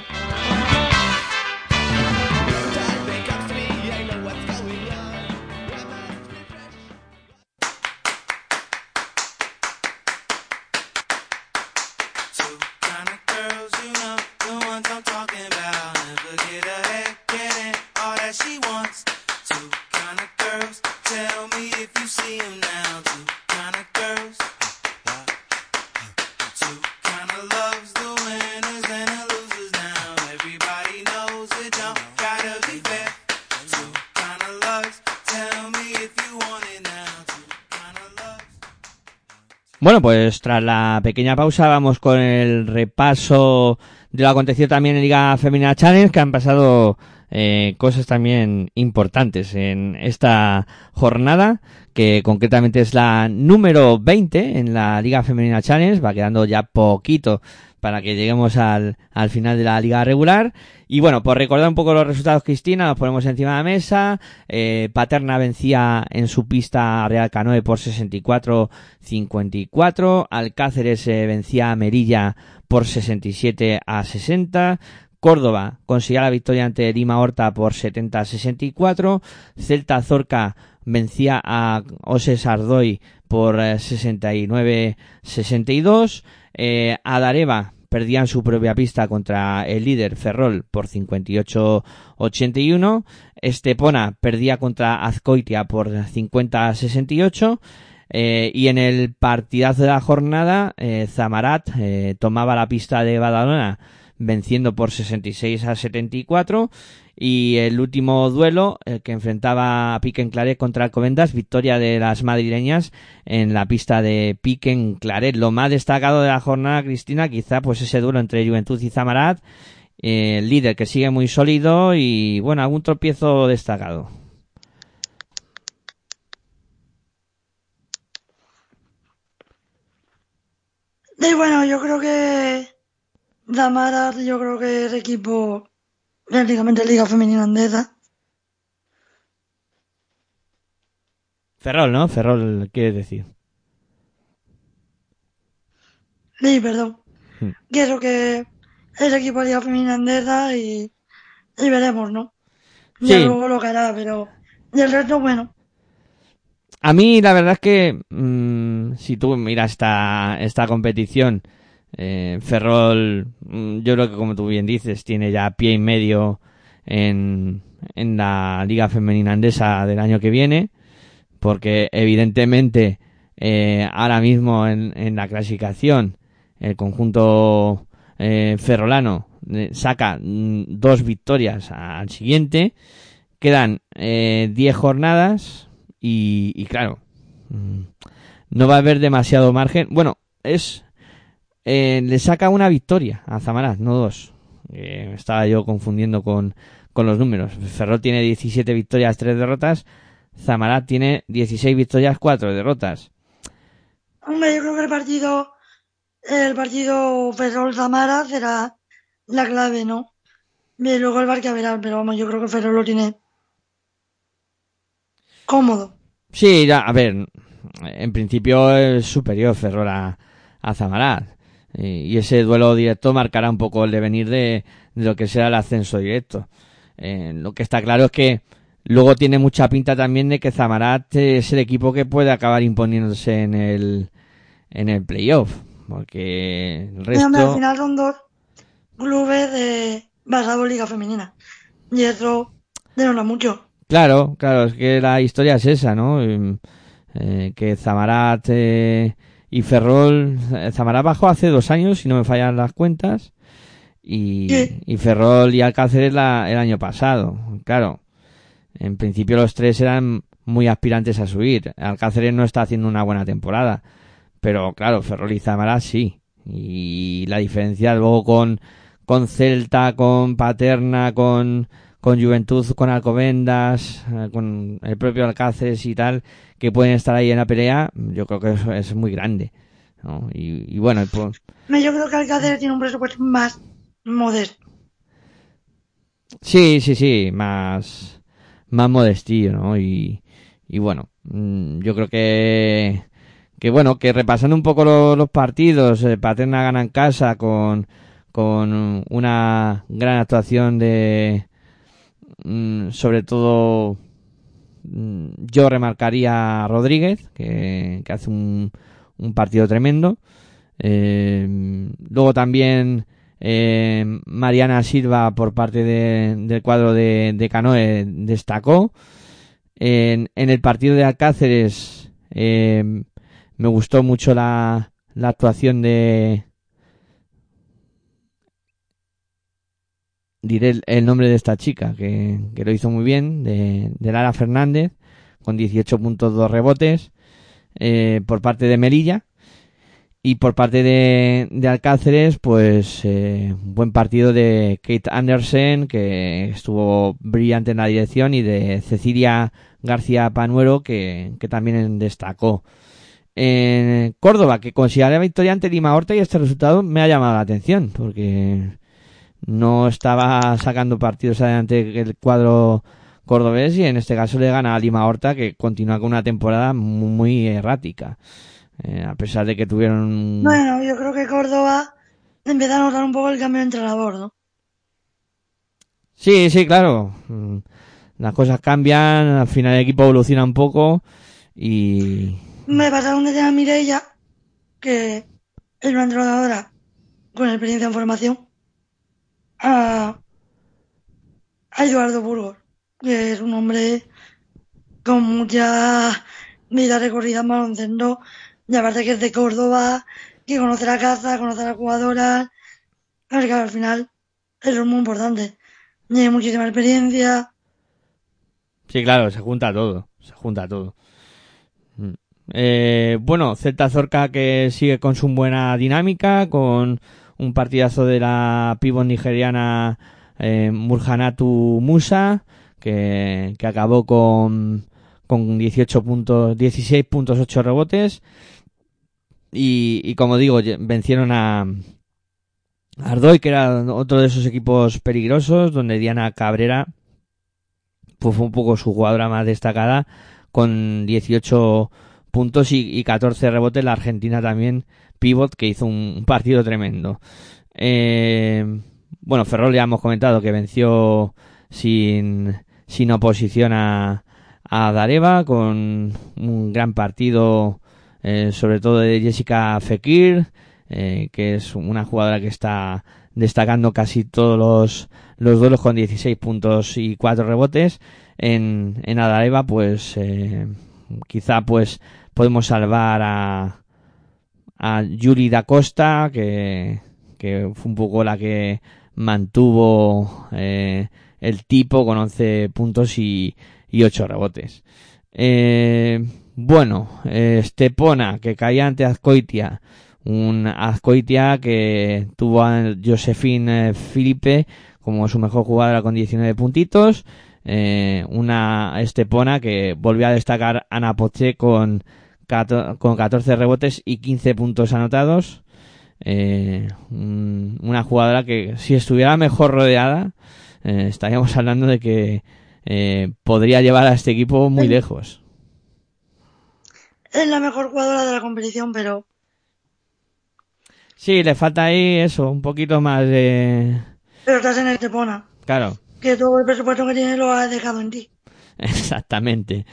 Bueno, pues tras la pequeña pausa vamos con el repaso de lo acontecido también en Liga Femenina Challenge, que han pasado eh, cosas también importantes en esta jornada, que concretamente es la número 20 en la Liga Femenina Challenge, va quedando ya poquito para que lleguemos al, al final de la liga regular. Y bueno, por recordar un poco los resultados, Cristina, los ponemos encima de la mesa. Eh, Paterna vencía en su pista a Real Canoe por 64-54. Alcáceres eh, vencía a Merilla por 67 a 60. Córdoba conseguía la victoria ante Lima Horta por 70-64. Celta Zorca vencía a Oses Ardoy por 69-62. Eh, Adareva perdía en su propia pista contra el líder Ferrol por 58-81. Estepona perdía contra Azcoitia por 50-68. Eh, y en el partidazo de la jornada, eh, Zamarat eh, tomaba la pista de Badalona venciendo por 66 a 74 y el último duelo el que enfrentaba a Piquen Claret contra Alcobendas, victoria de las madrileñas en la pista de Piquen Claret. Lo más destacado de la jornada, Cristina, quizá pues ese duelo entre Juventud y Zamarat, eh, el líder que sigue muy sólido y bueno, algún tropiezo destacado. Y bueno, yo creo que Zamarat, yo creo que es equipo prácticamente Liga Femenina Andesa. Ferrol, ¿no? Ferrol, quiere decir. Sí, perdón. Hmm. Quiero que el equipo de Liga Femenina Andesa y, y veremos, ¿no? Ya luego lo que hará, pero y el resto, bueno. A mí la verdad es que mm, si tú miras esta, esta competición, eh, Ferrol, mm, yo creo que como tú bien dices, tiene ya pie y medio en, en la Liga Femenina Andesa del año que viene, porque evidentemente eh, ahora mismo en, en la clasificación el conjunto eh, ferrolano saca mm, dos victorias al siguiente, quedan eh, 10 jornadas y, y claro, mm, no va a haber demasiado margen. Bueno, es eh, le saca una victoria a Zamarat, no dos. Eh, me estaba yo confundiendo con, con los números. Ferrol tiene 17 victorias, 3 derrotas. Zamarat tiene 16 victorias, 4 derrotas. Hombre, yo creo que el partido, el partido Ferrol Zamara será la clave, ¿no? Y luego el Barcaveral, pero vamos, yo creo que Ferrol lo tiene cómodo. Sí, ya, a ver, en principio es superior Ferrol a, a Zamarat. Eh, Y ese duelo directo marcará un poco el devenir de, de lo que será el ascenso directo. Eh, lo que está claro es que luego tiene mucha pinta también de que Zamarat es el equipo que puede acabar imponiéndose en el, en el playoff. Porque el Y, hombre, al resto... final son dos clubes de basado Liga Femenina. Y eso denota mucho. Claro, claro, es que la historia es esa, ¿no? Eh, que Zamarat eh, y Ferrol, Zamarat bajó hace dos años, si no me fallan las cuentas, y, y Ferrol y Alcáceres la, el año pasado. Claro, en principio los tres eran muy aspirantes a subir. Alcáceres no está haciendo una buena temporada, pero claro, Ferrol y Zamarat sí. Y la diferencia luego con, con Celta, con Paterna, con, con Juventud, con Alcobendas, eh, con el propio Alcáceres y tal, que pueden estar ahí en la pelea, yo creo que eso es muy grande. ¿no? Y, y bueno, pues, Yo creo que Alcácer tiene un presupuesto más modesto. sí, sí, sí, más, más modestillo, ¿no? Y, y bueno, mm, yo creo que, que bueno, que repasando un poco lo- los partidos, eh, Paterna gana en casa con, con una gran actuación de, sobre todo, mm, yo remarcaría a Rodríguez, que, hace un, un partido tremendo. Eh, luego también eh, Mariana Silva por parte de- del cuadro de, de Canoe destacó. En, en el partido de Alcáceres eh, me gustó mucho la, la actuación de... Diré el, nombre de esta chica, que, que lo hizo muy bien, de, Lara Fernández, con 18.2 rebotes eh, por parte de Melilla. Y por parte de, Alcáceres, pues eh, buen partido de Kate Andersen, que estuvo brillante en la dirección, y de Cecilia García Panuero, que, que también destacó. En Córdoba, que consiguió la victoria ante Lima Horta, y este resultado me ha llamado la atención, porque no estaba sacando partidos adelante el cuadro cordobés, y en este caso le gana a Lima Horta, que continúa con una temporada muy, errática. Eh, a pesar de que tuvieron Bueno, yo creo que Córdoba empieza a notar un poco el cambio de entrenador, ¿no? Sí, sí, claro. Mm, Las cosas cambian, al final el equipo evoluciona un poco y... Me pasaron de a Mireia, que es una entrenadora con experiencia en formación, a, a Eduardo Burgos, que es un hombre con mucha vida recorrida en baloncesto, y aparte que es de Córdoba, que conoce la casa, conoce a las jugadoras, al final eso es muy importante. Tiene muchísima experiencia, Sí, claro, se junta todo, se junta todo. Mm. Eh, bueno, Celta Zorca que sigue con su buena dinámica, con un partidazo de la pivot nigeriana eh, Murjanatu Musa, que, que acabó con, con 18 puntos, 16 puntos, 8 rebotes. Y, y como digo, vencieron a, Ardoy, que era otro de esos equipos peligrosos, donde Diana Cabrera pues fue un poco su jugadora más destacada, con 18 puntos y 14 rebotes. La Argentina también, pivot, que hizo un, partido tremendo. Eh, bueno, Ferrol ya hemos comentado que venció sin, sin oposición a, a Dareva con un gran partido, eh, sobre todo de Jessica Fekir, eh, que es una jugadora que está destacando casi todos los, los duelos con 16 puntos y 4 rebotes. En, en Adareva, pues quizá pues podemos salvar a, a Yuri da Costa, que, que fue un poco la que mantuvo eh, el tipo con 11 puntos y, y 8 rebotes. Eh, bueno, eh, Stepona, que caía ante Azcoitia, un Azcoitia que tuvo a Josephine Filipe como su mejor jugadora con 19 puntitos, eh, una Estepona que volvió a destacar Ana Poche con, con 14 rebotes y 15 puntos anotados. Eh, un, una jugadora que si estuviera mejor rodeada, eh, estaríamos (laughs) hablando de que eh, podría llevar a este equipo muy lejos. Es la mejor jugadora de la competición, pero Sí, le falta ahí eso, un poquito más de... pero estás en Estepona, Claro, que todo el presupuesto que tienes lo has dejado en ti. (laughs) exactamente.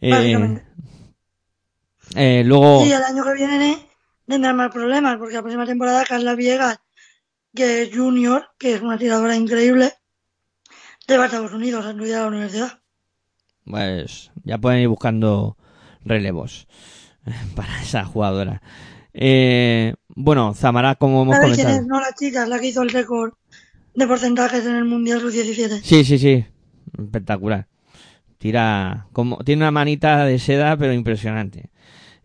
Básicamente. Eh, luego... Y el año que viene tendrán más problemas, porque la próxima temporada Carla Viegas, que es junior, que es una tiradora increíble, te va a Estados Unidos a estudiar a la universidad. pues ya pueden ir buscando relevos para esa jugadora. Eh, bueno, Zamara, como hemos ¿Sabes quién es? comentado. No, la chica, la que hizo el récord de porcentajes en el Mundial Sub-17. Sí, sí, sí, espectacular. Tira, como tiene una manita de seda, pero impresionante,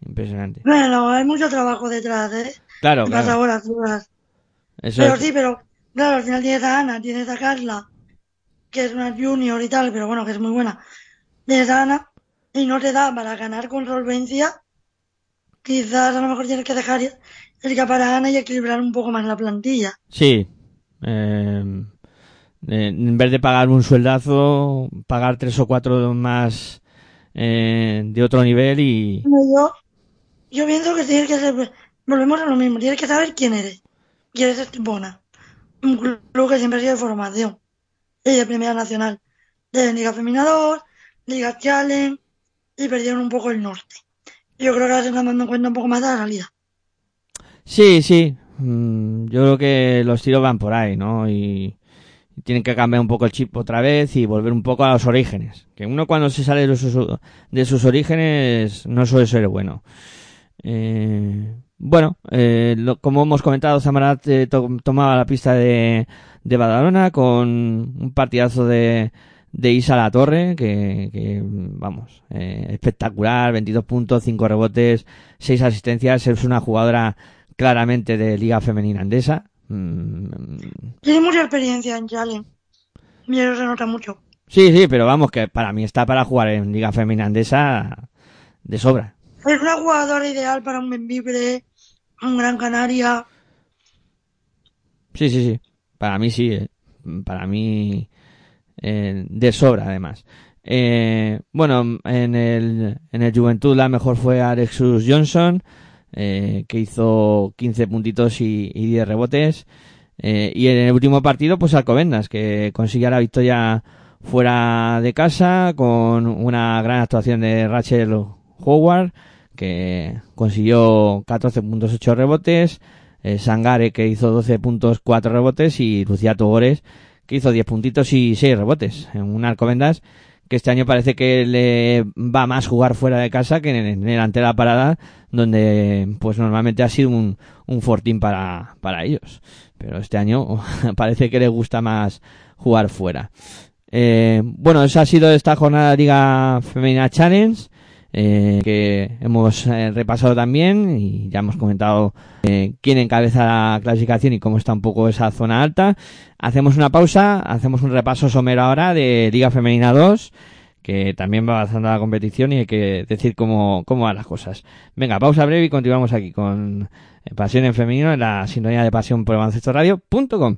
impresionante. Bueno, hay mucho trabajo detrás, ¿eh? Claro, Pasa claro. horas, horas. Eso Pero es- sí, pero claro, al final tienes a Ana, tienes a Carla, que es una junior y tal, pero bueno, que es muy buena. Tienes a Ana y no te da para ganar con solvencia. Quizás a lo mejor tienes que dejar escapar a Ana y equilibrar un poco más la plantilla. Sí. Eh, eh, en vez de pagar un sueldazo, pagar tres o cuatro más eh, de otro nivel y... Yo, yo pienso que tienes que ser, volvemos a lo mismo, tienes que saber quién eres. Y eres Estepona. Un club que siempre ha sido de formación. Y de Primera Nacional. De Liga Femina 2, Liga Challenge, y perdieron un poco el norte. Yo creo que ahora se están dando cuenta un poco más de la realidad. Sí, sí. Mm, Yo creo que los tiros van por ahí, ¿no? Y tienen que cambiar un poco el chip otra vez y volver un poco a los orígenes. Que uno cuando se sale de sus, de sus orígenes no suele ser bueno. Eh, bueno, eh, lo- como hemos comentado, Zamarat eh, to- tomaba la pista de, de Badalona con un partidazo de, de Isa La Torre, que, que, vamos, eh, espectacular, 22 puntos, 5 rebotes, 6 asistencias, es una jugadora claramente de Liga Femenina Andesa. Mm, Tiene mucha experiencia en Challenge. Y eso se nota mucho. Sí, sí, pero vamos, que para mí está para jugar en Liga Femenina Andesa de sobra. Es una jugadora ideal para un Benvibre, un Gran Canaria. Sí, sí, sí. Para mí sí. eh. Para mí eh, de sobra, además. Eh, bueno, en el, en el Juventud la mejor fue Alexus Johnson, eh, que hizo 15 puntitos y, y 10 rebotes. Y en el último partido, pues Alcobendas, que consiguió la victoria fuera de casa con una gran actuación de Rachel Howard, que consiguió 14 puntos, 8 rebotes. Eh, Sangare, que hizo 12 puntos, 4 rebotes. Y Lucía Togores, que hizo 10 puntitos y 6 rebotes. En un Alcobendas que este año parece que le va más jugar fuera de casa que en, el ante la parada, donde pues normalmente ha sido un, un fortín para, para ellos. Pero este año (laughs) parece que le gusta más jugar fuera. Eh, bueno, esa ha sido esta jornada de Liga Femenina Challenge. Eh, que hemos eh, repasado también y ya hemos comentado eh, quién encabeza la clasificación y cómo está un poco esa zona alta. Hacemos una pausa, hacemos un repaso somero ahora de Liga Femenina 2, que también va avanzando la competición y hay que decir cómo, cómo van las cosas. Venga, pausa breve y continuamos aquí con Pasión en Femenino en la sintonía de pasión por el radio.com.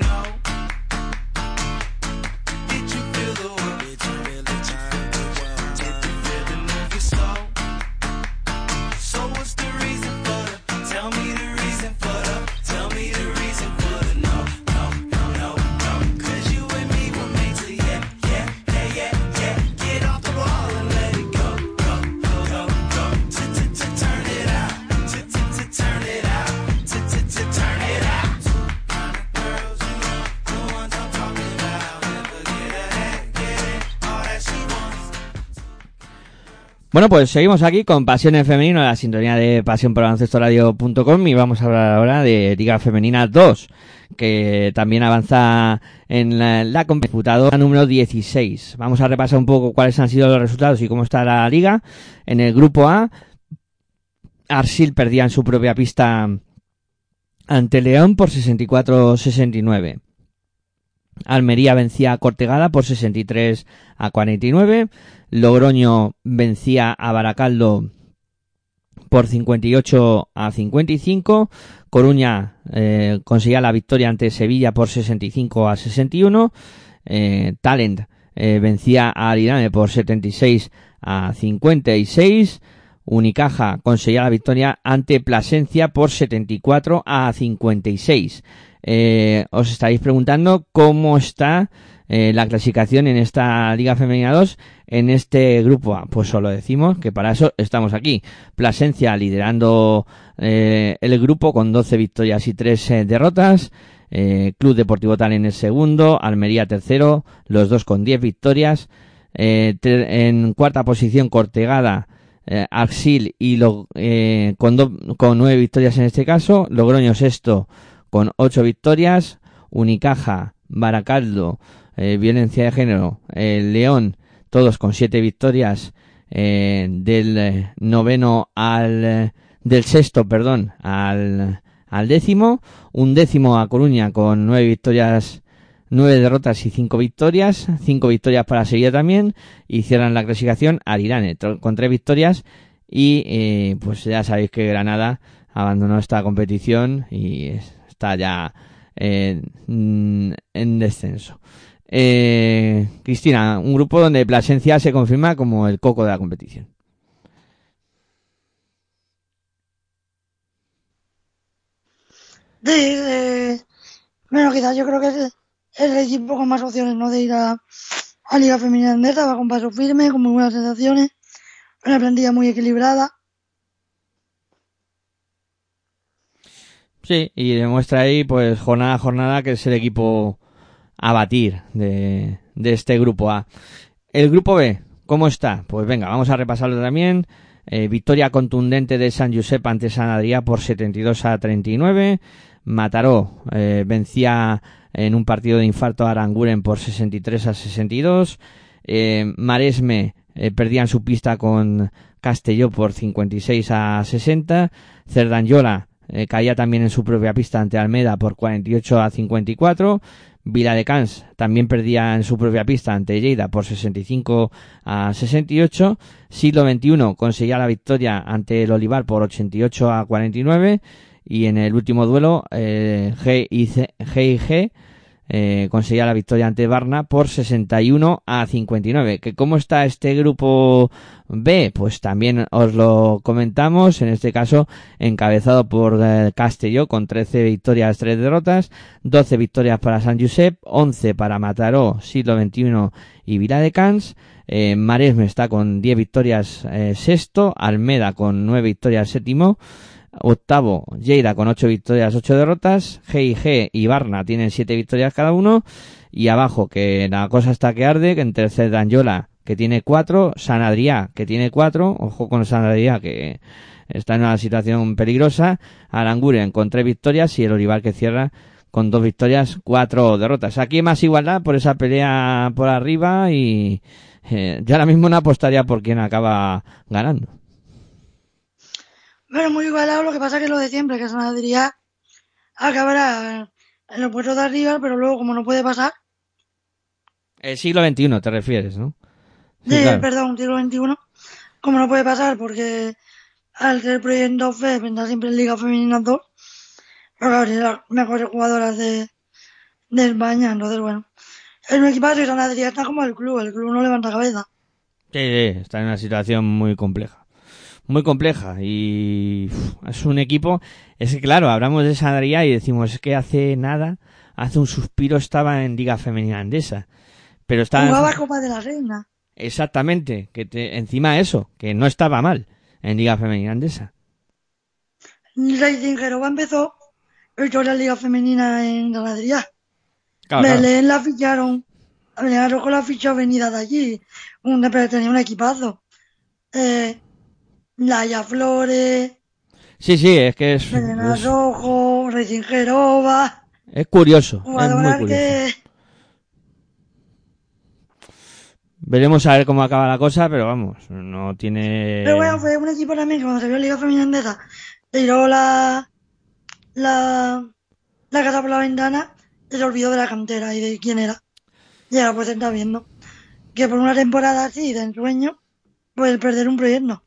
know? Bueno, pues seguimos aquí con Pasión en Femenino, la sintonía de Pasión por Radio.com y vamos a hablar ahora de Liga Femenina 2, que también avanza en la, la computadora número 16. Vamos a repasar un poco cuáles han sido los resultados y cómo está la liga. En el grupo A, Arsil perdía en su propia pista ante León por 64-69. Almería vencía a Cortegada por 63 a 49. Logroño vencía a Baracaldo por 58 a 55. Coruña eh, conseguía la victoria ante Sevilla por 65 a 61. Eh, Talent eh, vencía a Aridane por 76 a 56. Unicaja conseguía la victoria ante Plasencia por 74 a 56. Eh, os estaréis preguntando cómo está eh, la clasificación en esta Liga Femenina 2 en este grupo A. Pues solo decimos que para eso estamos aquí. Plasencia liderando eh, el grupo con 12 victorias y 3 eh, derrotas. Eh, Club Deportivo Tal en el segundo, Almería tercero, los dos con 10 victorias. En cuarta posición Cortegada, Arsil y con, do- con 9 victorias en este caso. Logroño sexto con 8 victorias. Unicaja, Baracaldo, eh, Violencia de Género, eh, León, todos con 7 victorias. eh, del eh, noveno al del sexto, perdón, al, al décimo, un décimo a Coruña con nueve victorias, nueve derrotas y cinco victorias, cinco victorias para Sevilla también, y cierran la clasificación Arirane con tres victorias, y eh, pues ya sabéis que Granada abandonó esta competición y es- está ya eh, mm, en descenso. Eh, Cristina, un grupo donde Plasencia se confirma como el coco de la competición. Bueno, quizás yo creo que es, es el equipo con más opciones, ¿no? De ir a, a Liga Femenina Andesa, va con paso firme, con muy buenas sensaciones, una plantilla muy equilibrada. Sí, y demuestra ahí, pues, jornada a jornada, que es el equipo a batir de, de este grupo A. El grupo B, ¿cómo está? Pues venga, vamos a repasarlo también. Eh, victoria contundente de San Josep ante San Adrià por 72 a 39. Mataró eh, vencía en un partido de infarto a Aranguren por 63 a 62. Eh, Maresme eh, perdía en su pista con Castelló por 56 a 60. Cerdanyola eh, caía también en su propia pista ante Almeda por 48 a 54. Vila de Cans también perdía en su propia pista ante Lleida por 65 a 68. Siglo XXI conseguía la victoria ante el Olivar por 88 a 49. Y en el último duelo, eh, GIG eh, conseguía la victoria ante Barna por 61 a 59. ¿Que ¿Cómo está este grupo B? Pues también os lo comentamos, en este caso encabezado por eh, Castelló con 13 victorias, 3 derrotas, 12 victorias para San Josep, 11 para Mataró, siglo XXI y Vila de Cans. Eh, Maresme está con 10 victorias eh, sexto, Almeda con 9 victorias séptimo, Octavo, Lleida con 8 victorias, 8 derrotas. GIG y Barna tienen 7 victorias cada uno. Y abajo, que la cosa está que arde, que en tercer Danyola, que tiene 4. San Adrià, que tiene 4. Ojo con San Adrià, que está en una situación peligrosa. Aranguren con 3 victorias y el Olivar que cierra con 2 victorias, 4 derrotas. Aquí más igualdad por esa pelea por arriba y eh, yo ahora mismo no apostaría por quién acaba ganando. Pero muy igualado, lo que pasa que es lo de siempre, que San Adrià acabará en los puestos de arriba, pero luego como no puede pasar, El siglo XXI te refieres, ¿no? Sí, eh, claro. perdón, siglo XXI, como no puede pasar porque al ser proyecto FE vendrá siempre en Liga Femenina 2, pero claro, las mejores jugadoras de, de España, entonces bueno, es un equipazo y San Adrià está como el club, el club no levanta cabeza. Sí, sí, está en una situación muy compleja. Muy compleja y uf, es un equipo, es que claro, hablamos de San Adrià y decimos es que hace nada, hace un suspiro estaba en Liga Femenina Andesa, pero estaba Jugaba Copa de la Reina. exactamente, que te, encima eso, que no estaba mal en Liga Femenina Andesa. Racing Gerova empezó hecho la Liga Femenina en Adrià. Claro, claro. Belén la ficharon, Belén Rojo la fichó venida de allí, un, tenía un equipazo. Eh, Laia Flores, Sí, sí, es que es, es, Rojo, Gerova, es curioso, es muy curioso. que Veremos a ver cómo acaba la cosa, pero vamos, no tiene... Pero bueno, fue un equipo también que cuando se vio Liga Femenina Andesa, tiró la, la, la casa por la ventana y se olvidó de la cantera y de quién era. Y ahora pues se está viendo que por una temporada así de ensueño, puede perder un proyecto.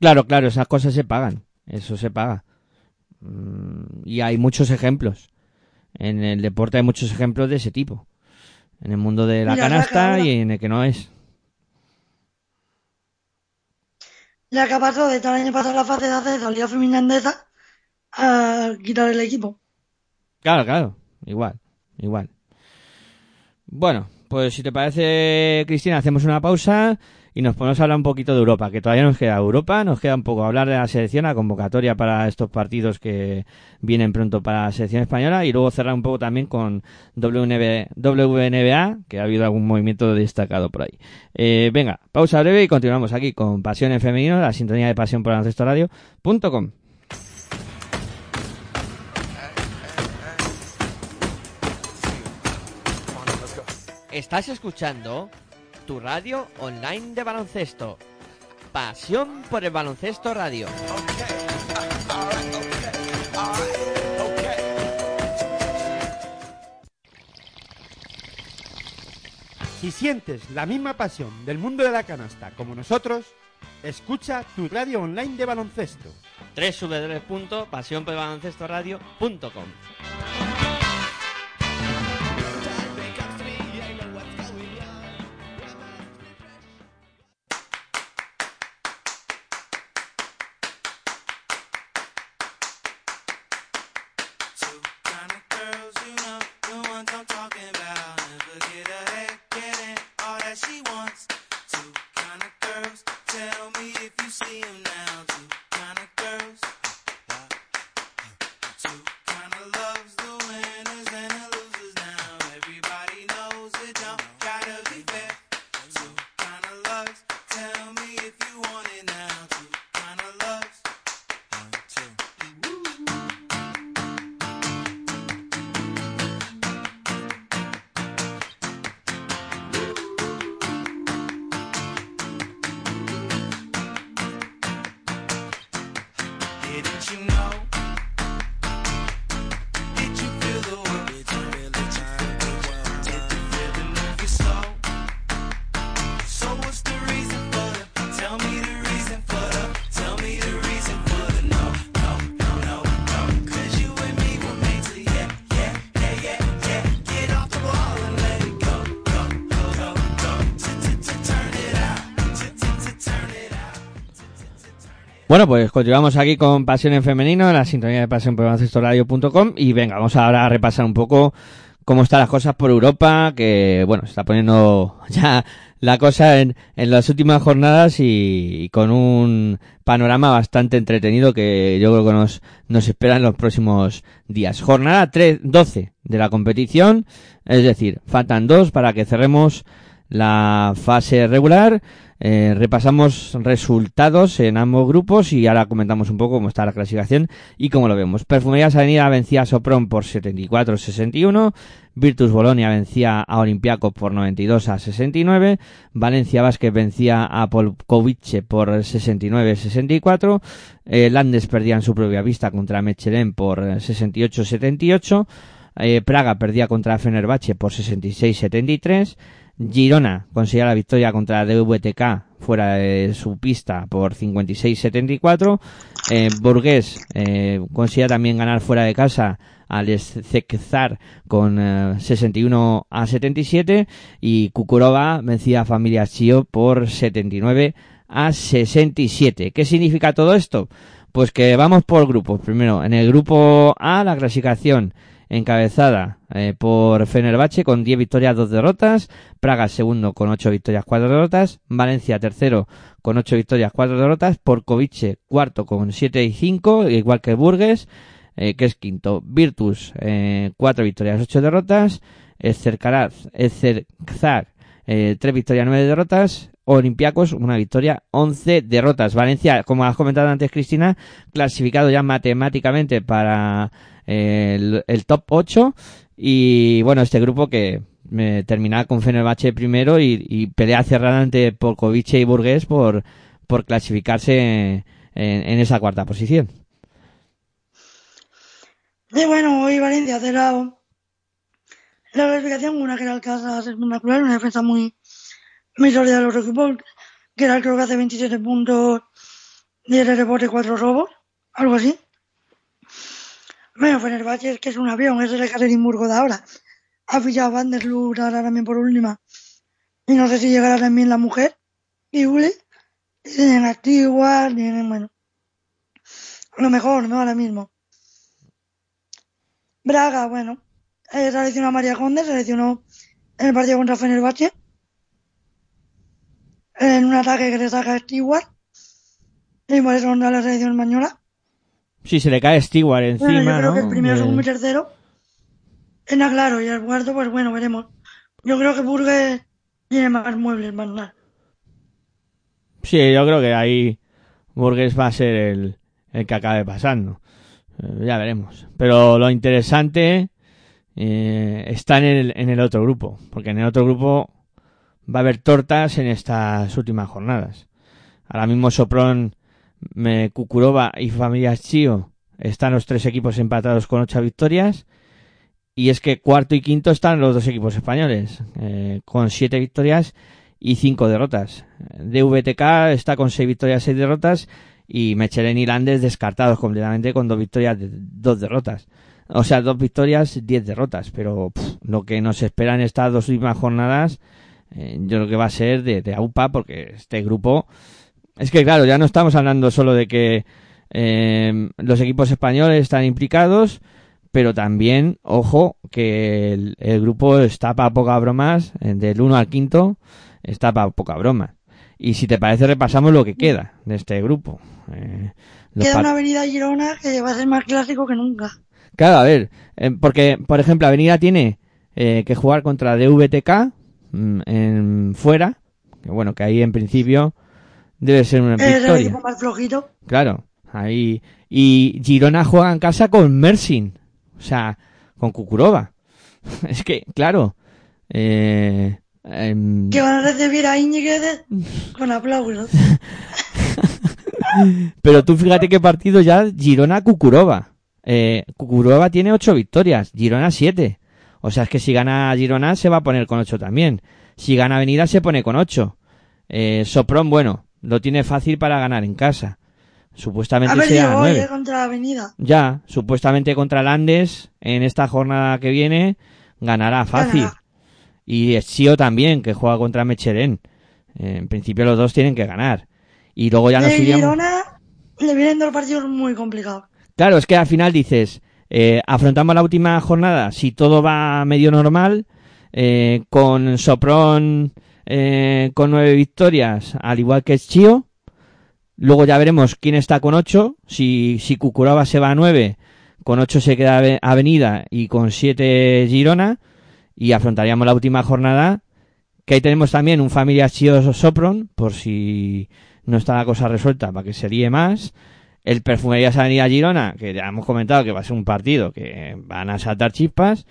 Claro, claro, esas cosas se pagan. Eso se paga. Mm, Y hay muchos ejemplos. En el deporte hay muchos ejemplos de ese tipo. En el mundo de la Mira, canasta y en el que no es. Ya que pasó de el año pasado la fase de acceso a Liga Femenina Andesa a quitar el equipo. Claro, claro. Igual, igual. Bueno, pues si te parece, Cristina, hacemos una pausa y nos ponemos a hablar un poquito de Europa, que todavía nos queda Europa, nos queda un poco hablar de la selección, la convocatoria para estos partidos que vienen pronto para la selección española y luego cerrar un poco también con WNB WNBA, que ha habido algún movimiento destacado por ahí. Eh, venga, pausa breve y continuamos aquí con Pasión en Femenino, la sintonía de Pasión por Radio.com. Estás escuchando tu radio online de baloncesto. Pasión por el baloncesto radio. Si sientes la misma pasión del mundo de la canasta como nosotros, escucha tu radio online de baloncesto. www.pasionporelbaloncestoradio.com Bueno, pues continuamos aquí con Pasión en Femenino, en la sintonía de pasión por baloncestoradio.com y venga, vamos ahora a repasar un poco cómo están las cosas por Europa, que bueno, se está poniendo (laughs) ya la cosa en, en las últimas jornadas y, y con un panorama bastante entretenido que yo creo que nos, nos espera en los próximos días. Jornada 3, 12 de la competición, es decir, faltan dos para que cerremos la fase regular. Eh, repasamos resultados en ambos grupos y ahora comentamos un poco cómo está la clasificación y cómo lo vemos. Perfumerías Avenida vencía a Sopron por 74-61, Virtus Bolonia vencía a Olympiacos por 92 a 69, Valencia Vázquez vencía a Polkovice por 69-64, eh, Landes perdía en su propia vista contra Mechelen por 68-78, eh, Praga perdía contra Fenerbahce por 66-73, Girona conseguía la victoria contra DVTK fuera de su pista por 56-74. Eh, Burgués eh, conseguía también ganar fuera de casa al Ezekzar con eh, 61 a 77 y Kukurova vencía a Familia Chio por 79 a 67. ¿Qué significa todo esto? Pues que vamos por grupos. Primero, en el grupo A, la clasificación encabezada eh, por Fenerbahce con 10 victorias, 2 derrotas, Praga segundo con 8 victorias, 4 derrotas, Valencia tercero con 8 victorias, 4 derrotas, Porcovice cuarto con 7 y 5, igual que Burgues, eh, que es quinto, Virtus eh, 4 victorias, 8 derrotas, Ezercaraz, Ezerczar eh, 3 victorias, 9 derrotas, Olympiacos, una victoria, 11 derrotas. Valencia, como has comentado antes, Cristina, clasificado ya matemáticamente para el, top 8. Y bueno, este grupo que me terminaba con Fenerbahce primero y, y pelea cerrada ante Polkovice y Burgués por, por clasificarse en, esa cuarta posición. Y bueno, hoy Valencia cerrado la clasificación, una que era el casa espectacular, una defensa muy, muy sólida de los equipos, que era el creo que hace 27 puntos, 10 rebotes, 4 robos, algo así. Bueno, Fenerbahce es que es un avión, es el Ekaterinburgo de ahora. Ha fichado Van der ahora también por última. Y no sé si llegará también la mujer, y Uli. Tienen a Stewart, tienen, bueno, a lo mejor, ¿no? Ahora mismo. Braga, bueno, eh, seleccionó a María Conde, seleccionó en el partido contra Fenerbahce. En un ataque que le saca a Stewart. Y por eso contra la selección española. Si se le cae Stewart encima, Bueno, yo creo ¿no? que el primero, segundo y tercero. Está claro, y el cuarto, pues bueno, veremos. Yo creo que Burgues tiene más muebles, más nada. Sí, yo creo que ahí Burgues va a ser el, el que acabe pasando. Eh, ya veremos. Pero lo interesante eh, está en el, en el otro grupo. Porque en el otro grupo va a haber tortas en estas últimas jornadas. Ahora mismo Sopron, me, Kukurova y Familias Chio están los tres equipos empatados con ocho victorias. Y es que cuarto y quinto están los dos equipos españoles, eh, con siete victorias y cinco derrotas. DVTK está con seis victorias, seis derrotas y Mechelen y Landes descartados completamente con dos victorias, dos derrotas. O sea, dos victorias, diez derrotas. Pero lo que nos espera en estas dos últimas jornadas, eh, yo creo que va a ser de, de AUPA porque este grupo... Es que claro, ya no estamos hablando solo de que eh, los equipos españoles están implicados, pero también, ojo, que el, el grupo está para poca bromas, eh, del 1 al quinto, está para poca broma. Y si te parece, repasamos lo que queda de este grupo. Eh, Queda una avenida Girona que va a ser más clásico que nunca. Claro, a ver, eh, porque, por ejemplo, Avenida tiene eh, que jugar contra DVTK mm, en fuera, que bueno, que ahí en principio debe ser una Es el victoria. equipo más flojito. Claro, ahí. Y Girona juega en casa con Mersin, o sea, con Kukurova. (laughs) es que, claro, eh, em, Que van a recibir a Íñiguez con aplausos. (laughs) pero tú fíjate qué partido ya Girona-Kukurova. Eh, Kukurova tiene ocho victorias, Girona siete. O sea, es que si gana Girona se va a poner con ocho también. Si gana Avenida se pone con ocho. Eh, Sopron, bueno, lo tiene fácil para ganar en casa. Supuestamente Ha perdido hoy nueve. eh, contra la avenida. Ya, supuestamente contra Landes, en esta jornada que viene, ganará fácil. Ganará. Y Sio también, que juega contra Mechelen. En principio los dos tienen que ganar. Y luego ya nos De iríamos... Girona, le vienen dos partidos muy complicados. Claro, es que al final dices, eh, afrontamos la última jornada, si todo va medio normal, eh, con Sopron eh, con nueve victorias, al igual que Chio. Luego ya veremos quién está con ocho. Si, si Cucuraba se va a nueve, con ocho se queda Ave- Avenida y con siete Girona. Y afrontaríamos la última jornada. Que ahí tenemos también un familia Chio Sopron, por si no está la cosa resuelta, para que se líe más. El Perfumerías Avenida Girona, que ya hemos comentado que va a ser un partido que van a saltar chispas.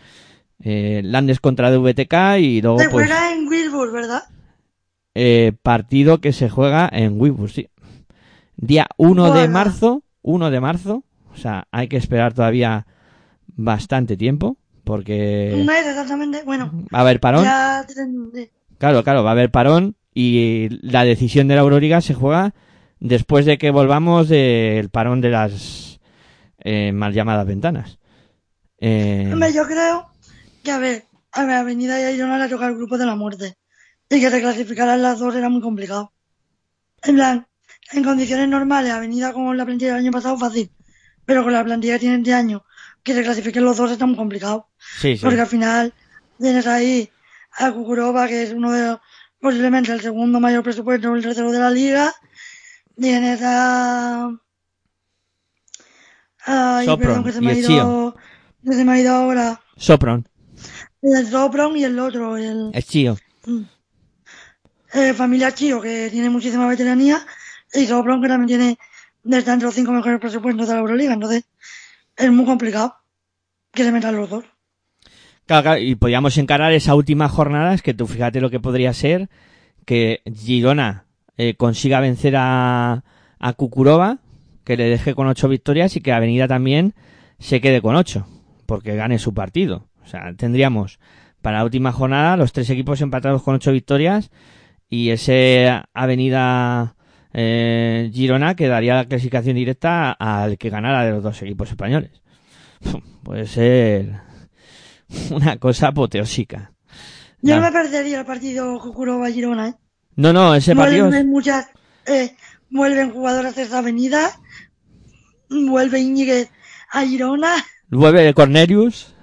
Eh, Landes contra DVTK y luego Se pues juega en Wilbur, ¿verdad? eh, partido que se juega en Wibus, sí. Día 1 de marzo, 1 de marzo, o sea, hay que esperar todavía bastante tiempo porque Un mes exactamente. Bueno, va a haber parón. ya Claro, claro, va a haber parón y la decisión de la Euroliga se juega después de que volvamos del parón de las eh, mal llamadas ventanas. Eh, Hombre, yo creo que, a ver, a ver, Avenida y a Girona le toca el grupo de la muerte. Y que reclasificaran las dos era muy complicado. En plan, en condiciones normales, Avenida con la plantilla del año pasado fácil. Pero con la plantilla que tienen de año, que se clasifiquen los dos está muy complicado. sí, sí. Porque al final tienes ahí a Kukurova, que es uno de los- posiblemente el segundo mayor presupuesto, el tercero de la liga. Tienes a... Ay, Sopron perdón, que se me ha ido... Que se me ha ido ahora. Sopron, El Sopron y el otro, el es chío. eh, Familia Chio, que tiene muchísima veteranía, y Sopron, que también tiene de estar entre los cinco mejores presupuestos de la Euroliga. Entonces, es muy complicado que se metan los dos. Claro, claro, y podíamos encarar esa última jornada, es que tú fíjate lo que podría ser que Girona eh, consiga vencer a, a Kukurova, que le deje con ocho victorias y que Avenida también se quede con ocho, porque gane su partido. O sea, tendríamos para la última jornada los tres equipos empatados con ocho victorias y ese Avenida eh, Girona quedaría la clasificación directa al que ganara de los dos equipos españoles. (laughs) Puede ser una cosa apoteósica. Yo No. me perdería el partido Kukurova-Girona, ¿eh? No, no, ese partido. Vuelven muchas, eh, vuelven jugadoras de esa avenida, vuelve Íñiguez a Girona, Vuelve Cornelius.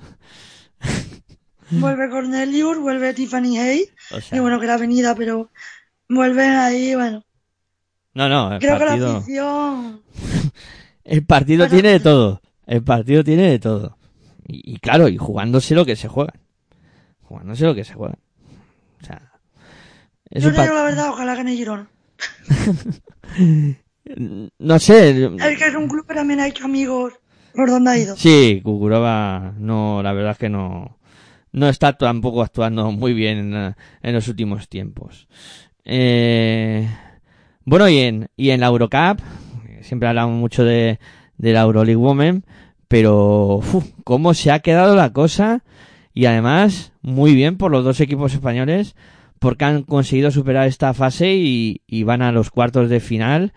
Vuelve Cornelius, vuelve Tiffany Hayes, O y bueno, que la avenida, pero vuelven ahí, bueno. no, no, el Creo que la partido. afición, (laughs) El partido Bueno, tiene de todo. El partido tiene de todo. Y, y claro, y jugándose lo que se juegan. Jugándose lo que se juegan. O sea. Es yo un te digo la verdad, ojalá gane Girona. (laughs) No sé. Es que es un club que también ha hecho amigos por donde ha ido. Sí, Kukurova, no, la verdad es que no, no está tampoco actuando muy bien en, eh, en los últimos tiempos. Eh, bueno, y en, y en la Eurocup, siempre hablamos mucho de, de la Euroleague Women, pero uf, cómo se ha quedado la cosa y además muy bien por los dos equipos españoles porque han conseguido superar esta fase y, y van a los cuartos de final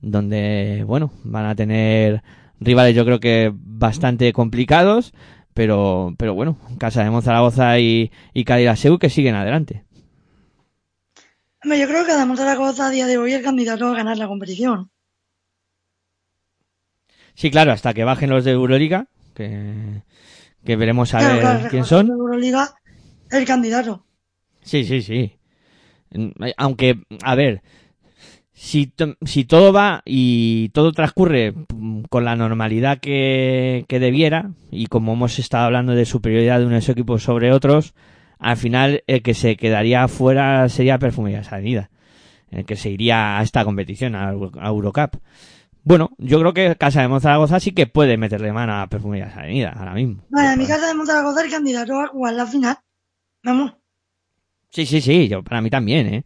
donde, bueno, van a tener rivales yo creo que bastante complicados, pero, pero bueno, Casa de Zaragoza y, y Cadillaceu que siguen adelante. Hombre, Yo creo que Adamo Zaragoza a día de hoy es candidato a ganar la competición. Sí, claro, hasta que bajen los de Euroliga, que, que veremos a Claro, ver claro, quién son. que Euroliga el candidato. Sí, sí, sí. Aunque, a ver, si, to- si todo va y todo transcurre con la normalidad que, que debiera, y como hemos estado hablando de superioridad de unos equipos sobre otros, al final el que se quedaría fuera sería Perfumerías Avenida, el que se iría a esta competición, a, Euro- a Eurocup. Bueno, yo creo que Casa de Zaragoza sí que puede meterle mano a Perfumerías Avenida ahora mismo. Vale, en mi casa de Zaragoza el candidato a jugar la final. Vamos, Sí, sí, sí, yo, para mí también, ¿eh?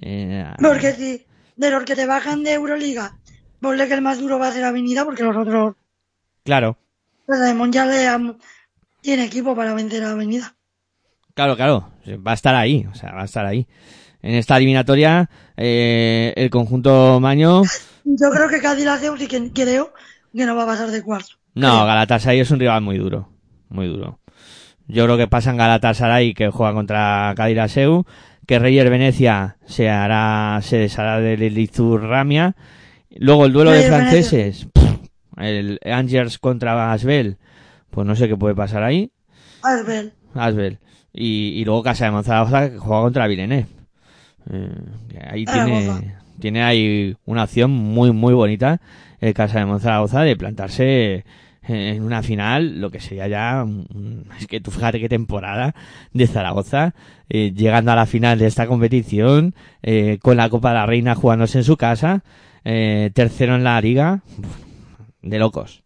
Eh, porque si de los que te bajan de Euroliga, ponle que el más duro va a ser Avenida, porque los otros, Claro. los de ya le tiene equipo para vencer a Avenida. Claro, claro, va a estar ahí, o sea, va a estar ahí. En esta eliminatoria, eh, el conjunto Maño, Yo creo que Cádiz la sí que creo que no va a pasar de cuarto. no, Galatasaray es un rival muy duro, muy duro. Yo creo que pasan Galatasaray que juega contra Cadiraseu, que Reyer Venecia se hará, se deshará del Elizur Ramia, Luego el duelo de franceses, pff, el Angers contra Asbel, pues no sé qué puede pasar ahí. Asbel. Asbel. Y, y luego Casa de Monzaragoza que juega contra Villeneuve. Eh, ahí tiene, tiene ahí una opción muy, muy bonita el Casa de Monzaragoza de plantarse en una final, lo que sería ya, es que tú fíjate qué temporada de Zaragoza, eh, llegando a la final de esta competición, eh, con la Copa de la Reina jugándose en su casa, eh, tercero en la liga, de locos,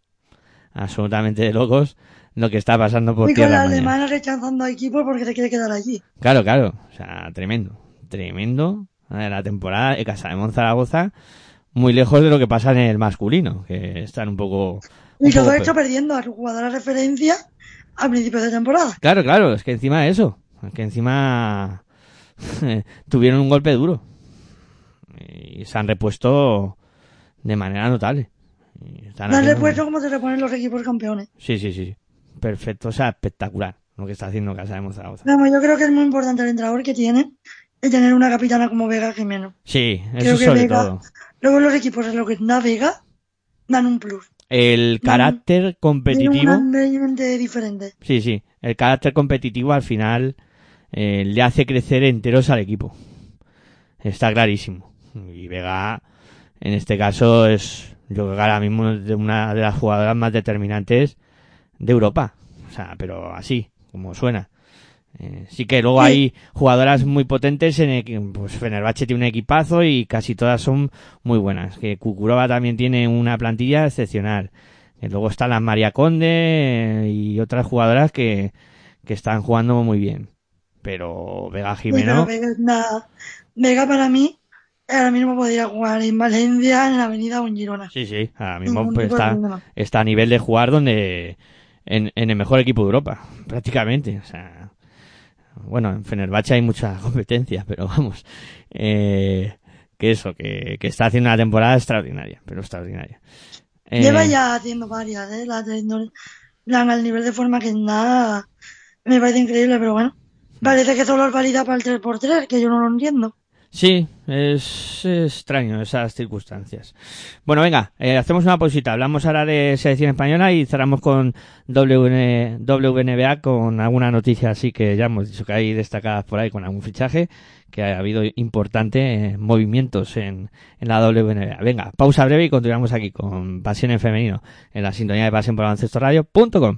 absolutamente de locos, lo que está pasando por Y tierra. rechazando a equipos porque se quiere quedar allí. Claro, claro. O sea, tremendo. Tremendo. Eh, La temporada de Casa de Monzaragoza, muy lejos de lo que pasa en el masculino, que están un poco... Y todo poco esto peor. perdiendo a su jugadora referencia a principios de temporada. Claro, claro, es que encima de eso, es que encima (laughs) tuvieron un golpe duro. Y se han repuesto de manera notable. Y están Darle haciendo- puesto como se reponen los equipos campeones. Sí, sí, sí. Perfecto, o sea, espectacular lo que está haciendo Casa de Monzaragoza. Vamos, yo creo que es muy importante el entrenador que tiene y tener una capitana como Vega Jimeno. Sí, Creo eso que sobre Vega- todo. Luego los equipos en los que está Vega dan un plus. El carácter Tienen competitivo... diferente. Sí, sí. El carácter competitivo al final eh, le hace crecer enteros al equipo. Está clarísimo. Y Vega, en este caso, es yo creo que ahora mismo es de una de las jugadoras más determinantes de Europa. O sea, pero así, como suena. Eh, sí que luego Sí. hay jugadoras muy potentes en el que, pues Fenerbahce tiene un equipazo y casi todas son muy buenas. Que Kukurova también tiene una plantilla excepcional. Que luego está la María Conde eh, y otras jugadoras que, que están jugando muy bien. Pero Vega Jimeno, Vega, para mí ahora mismo podría jugar en Valencia, en la Avenida o en Girona. sí, sí, ahora mismo pues, está, está a nivel de jugar donde en, en el mejor equipo de Europa, prácticamente. O sea, bueno, en Fenerbahce hay mucha (laughs) competencia, pero vamos, eh, que eso, que, que está haciendo una temporada extraordinaria, pero extraordinaria. Eh, Lleva ya haciendo varias, ¿eh? La plan al nivel de forma que nada me parece increíble, pero bueno. Parece que solo es válida para el 3x3, que yo no lo entiendo. Sí, es extraño esas circunstancias. Bueno, venga, eh, hacemos una pausita. Hablamos ahora de selección española y cerramos con WN WNBA con alguna noticia así que ya hemos dicho que hay destacadas por ahí con algún fichaje, que ha habido importantes movimientos en, en la WNBA. Venga, pausa breve y continuamos aquí con Pasión en Femenino en la sintonía de Pasión por Baloncesto Radio.com.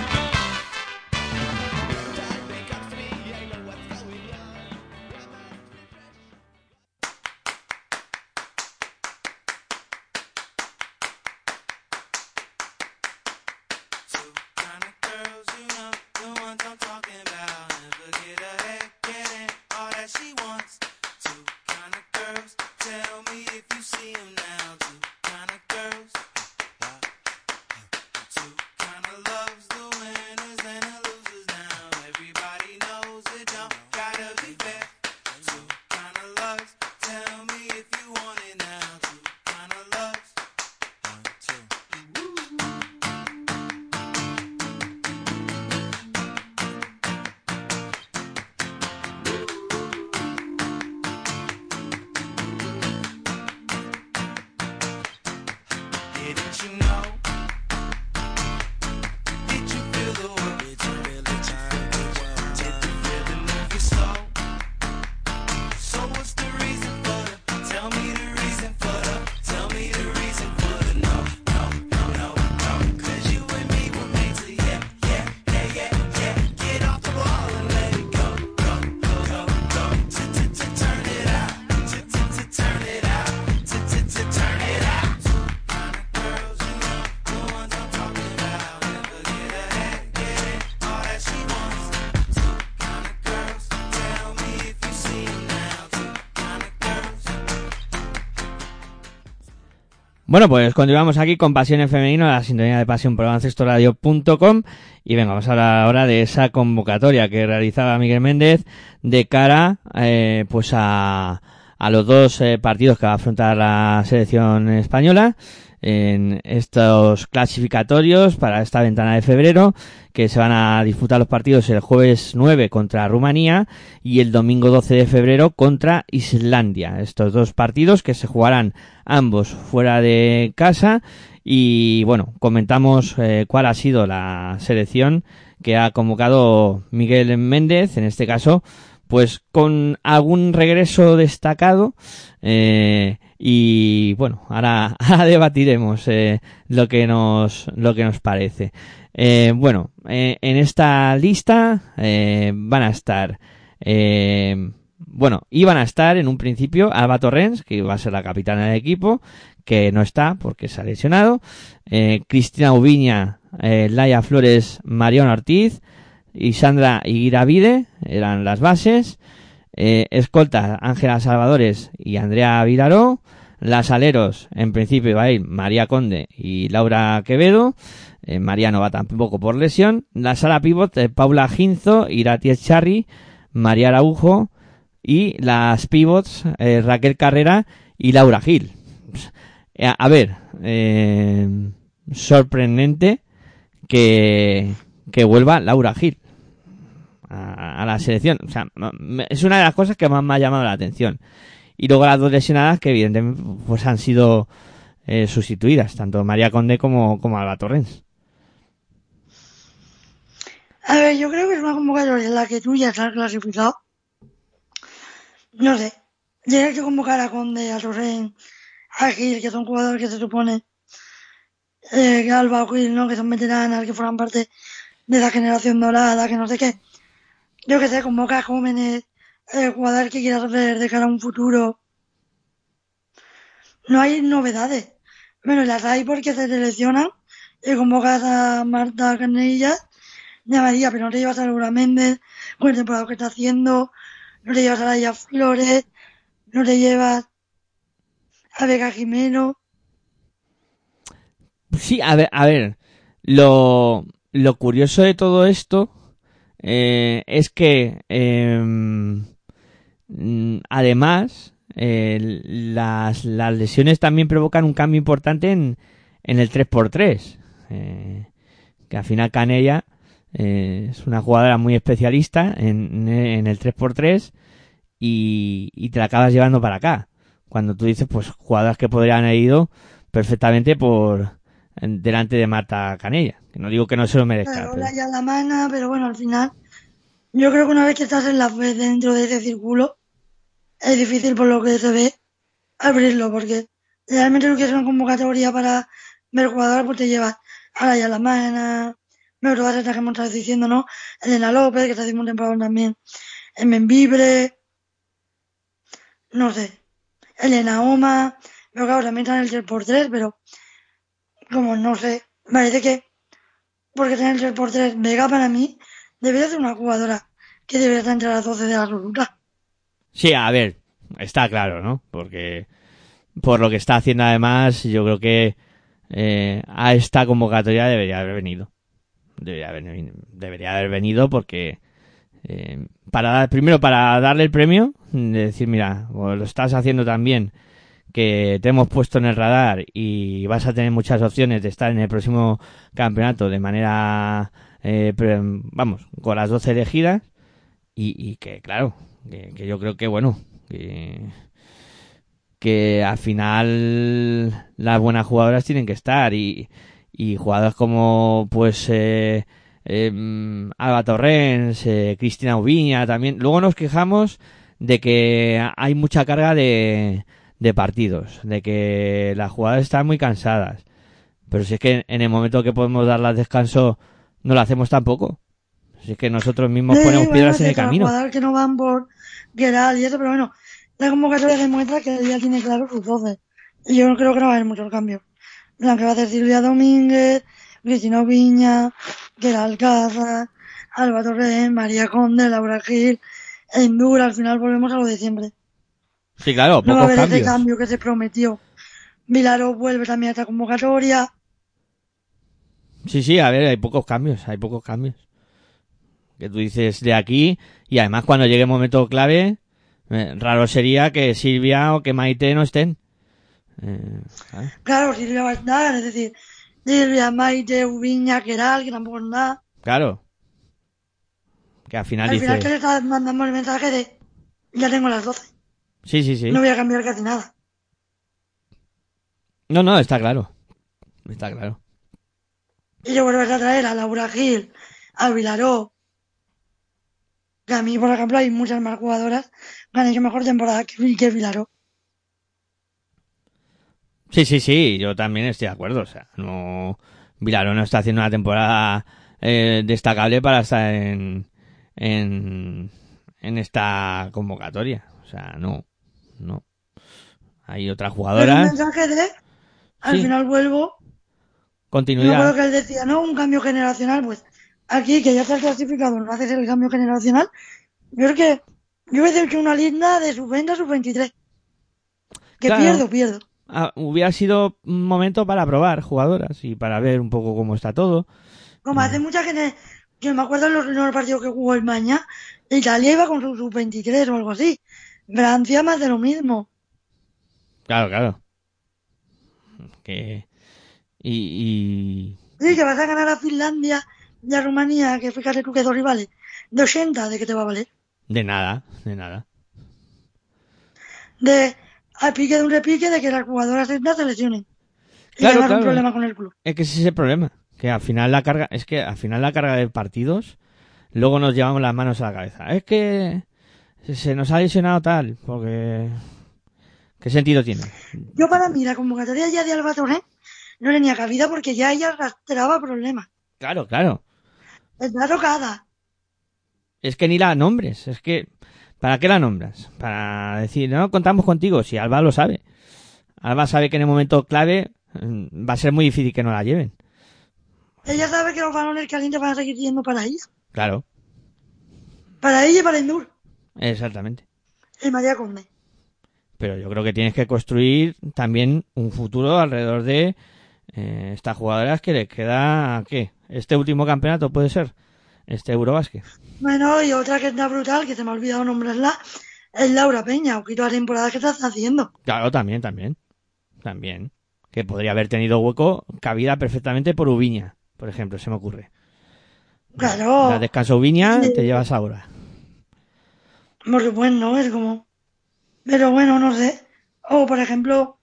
Bueno, pues continuamos aquí con Pasión en Femenino, la sintonía de pasión por baloncestoradio.com y venga, vamos a hablar ahora de esa convocatoria que realizaba Miguel Méndez de cara eh, pues a, a los dos eh, partidos que va a afrontar la selección española en estos clasificatorios para esta ventana de febrero que se van a disputar los partidos el jueves 9 contra Rumanía y el domingo 12 de febrero contra Islandia. Estos dos partidos que se jugarán ambos fuera de casa y bueno, comentamos eh, cuál ha sido la selección que ha convocado Miguel Méndez, en este caso, pues con algún regreso destacado eh, y bueno, ahora, (laughs) ahora debatiremos eh, lo que nos lo que nos parece. Eh, bueno, eh, en esta lista eh, van a estar bueno, iban a estar en un principio Alba Torrens, que iba a ser la capitana del equipo, que no está porque se ha lesionado, Cristina Ubiña, Laia Flores, Mariano Ortiz y Sandra Iguiravide eran las bases, eh, escolta Ángela Salvadores y Andrea Vilaró, las aleros en principio va a ir María Conde y Laura Quevedo, eh, María no va tampoco por lesión, la sala pivot eh, Paula Ginzo, Irati Charri, María Araujo, y las pivots eh, Raquel Carrera y Laura Gil. A, ver, sorprendente que, que vuelva Laura Gil la selección. O sea, es una de las cosas que más me ha llamado la atención. Y luego las dos lesionadas que evidentemente pues han sido eh, sustituidas, tanto María Conde como, como Alba Torrens. A ver, yo creo que es una convocatoria en la que tú ya estás clasificado. No sé. Tienes que convocar a Conde, a Torren, a Gil, que son jugadores que se supone eh, que Alba o Gil, ¿no? Que son veteranas, que forman parte de la generación dorada, que no sé qué. Yo que sé, convoca a jóvenes, eh, jugadores que quieras ver de cara a un futuro. No hay novedades. Bueno, las hay porque se seleccionan y convocas a Marta Canellas de María, pero no te llevas a Laura Méndez con el temporada que está haciendo, no te llevas a Laia Flores, no te llevas a Vega Jimeno. Sí, a ver, a ver, lo, lo curioso de todo esto eh, es que em, además eh, las, las lesiones también provocan un cambio importante en, en el 3x3 eh, que al final Canella es una jugadora muy especialista en, en el 3x3 y, y te la acabas llevando para acá. Cuando tú dices pues jugadoras que podrían haber ido perfectamente por delante de Marta Canella que no digo que no se lo merezca Claro, pero- Laia la mana, pero bueno, al final, yo creo que una vez que estás en la fe dentro de ese círculo, es difícil por lo que se ve abrirlo, porque realmente lo que es una convocatoria para ver jugadores, pues te llevas a la mana, pero todas estas que hemos estado diciendo, ¿no? Elena López, que está haciendo un temporada también en Membibre, no sé, Elena Oma, pero claro, también está en el 3x3, pero como no sé, parece que porque en el 3x3, Vega para mí debería ser una jugadora que debería estar entre las 12 de la absoluta. Sí, a ver, está claro, ¿no? Porque por lo que está haciendo además, yo creo que eh, a esta convocatoria debería haber venido. Debería haber, debería haber venido porque eh, para dar- primero para darle el premio, de decir, mira, lo estás haciendo tan bien que te hemos puesto en el radar y vas a tener muchas opciones de estar en el próximo campeonato de manera, eh, vamos, con las 12 elegidas y, y que, claro, que, que yo creo que, bueno, que, que al final las buenas jugadoras tienen que estar y, y jugadoras como, pues, eh, eh, Alba Torrens, eh, Cristina Ubiña también. Luego nos quejamos de que hay mucha carga de, de partidos, de que las jugadoras están muy cansadas. Pero si es que en el momento que podemos darlas descanso, no lo hacemos tampoco. Si es que nosotros mismos Sí, ponemos bueno, piedras en el camino. que no van por Geral y eso, pero bueno, la convocatoria demuestra que ella tiene claro sus 12. Y yo creo que no va a haber muchos cambios. La que va a hacer Silvia Domínguez, Cristina Viña, Geral Alcázar, Alba Torres, María Conde, Laura Gil, Endura, al final volvemos a lo de siempre. Sí, claro, No va a pocos haber ese cambios. cambio que se prometió Vilaro vuelve también a esta convocatoria. Sí, sí, a ver, hay pocos cambios, hay pocos cambios. Que tú dices de aquí, y además cuando llegue el momento clave, eh, raro sería que Silvia o que Maite no estén. Eh, ¿sabes? Claro, Silvia va a estar, es decir, Silvia, Maite, Ubiña, Keral, que tampoco es nada. Claro. Que al final Al final dices... que le está mandando el mensaje de ya tengo las 12, Sí, sí, sí. no voy a cambiar casi nada. No, no, está claro. Está claro. Y yo vuelves a traer a Laura Gil, a Vilaró. Que a mí, por ejemplo, hay muchas más jugadoras que han hecho mejor temporada que, que Vilaró. Sí, sí, sí, yo también estoy de acuerdo. O sea, no. Vilaro no está haciendo una temporada eh, destacable para estar en, en, en esta convocatoria. O sea, no, no. Hay otra un jugadora. mensaje de, al Sí. final vuelvo, yo Continuidad. que él decía, ¿no? Un cambio generacional, pues aquí que ya estás clasificado, no haces el cambio generacional. Yo creo que yo hubiese hecho una linda de sub 20 a sub 23. Que Claro. pierdo, pierdo. Ah, hubiera sido un momento para probar jugadoras y para ver un poco cómo está todo. Como hace mucha gente, que me acuerdo en los primeros partidos que jugó el Maña, Italia iba con su sub 23 o algo así. Francia más de lo mismo. Claro, claro. Que. Y. y... Sí, que vas a ganar a Finlandia y a Rumanía, que fíjate tú que dos rivales, de 80, ¿de qué te va a valer? De nada, de nada. De a pique de un repique de que las jugadoras estas se lesionen. Y Claro, claro. un problema con el club. Es que ese es el problema. Que al final la carga, es que al final la carga de partidos, luego nos llevamos las manos a la cabeza. Es que se nos ha lesionado tal, porque ¿qué sentido tiene? Yo para mí la convocatoria ya de Alba Torrent no tenía cabida porque ya ella arrastraba problemas. Claro, claro. Está tocada. Es que ni la nombres, es que ¿para qué la nombras? Para decir, no contamos contigo, si Alba lo sabe. Alba sabe que en el momento clave mm, va a ser muy difícil que no la lleven. Ella sabe que los balones calientes van a seguir yendo para ella. Claro, Para ella y para Indur. Exactamente. Y María Conde. pero yo creo que tienes que construir también un futuro alrededor de eh, estas jugadoras que les queda, ¿qué? Este último campeonato puede ser, este Eurobásquet. Bueno, y otra que está brutal, que se me ha olvidado nombrarla, es Laura Peña. Ojito a la temporada que está haciendo. Claro, también, también, también. Que podría haber tenido hueco, cabida perfectamente por Ubiña, por ejemplo, se me ocurre. Claro. La descanso Ubiña, Sí. te llevas ahora. Porque bueno, es como... Pero bueno, no sé. O por ejemplo,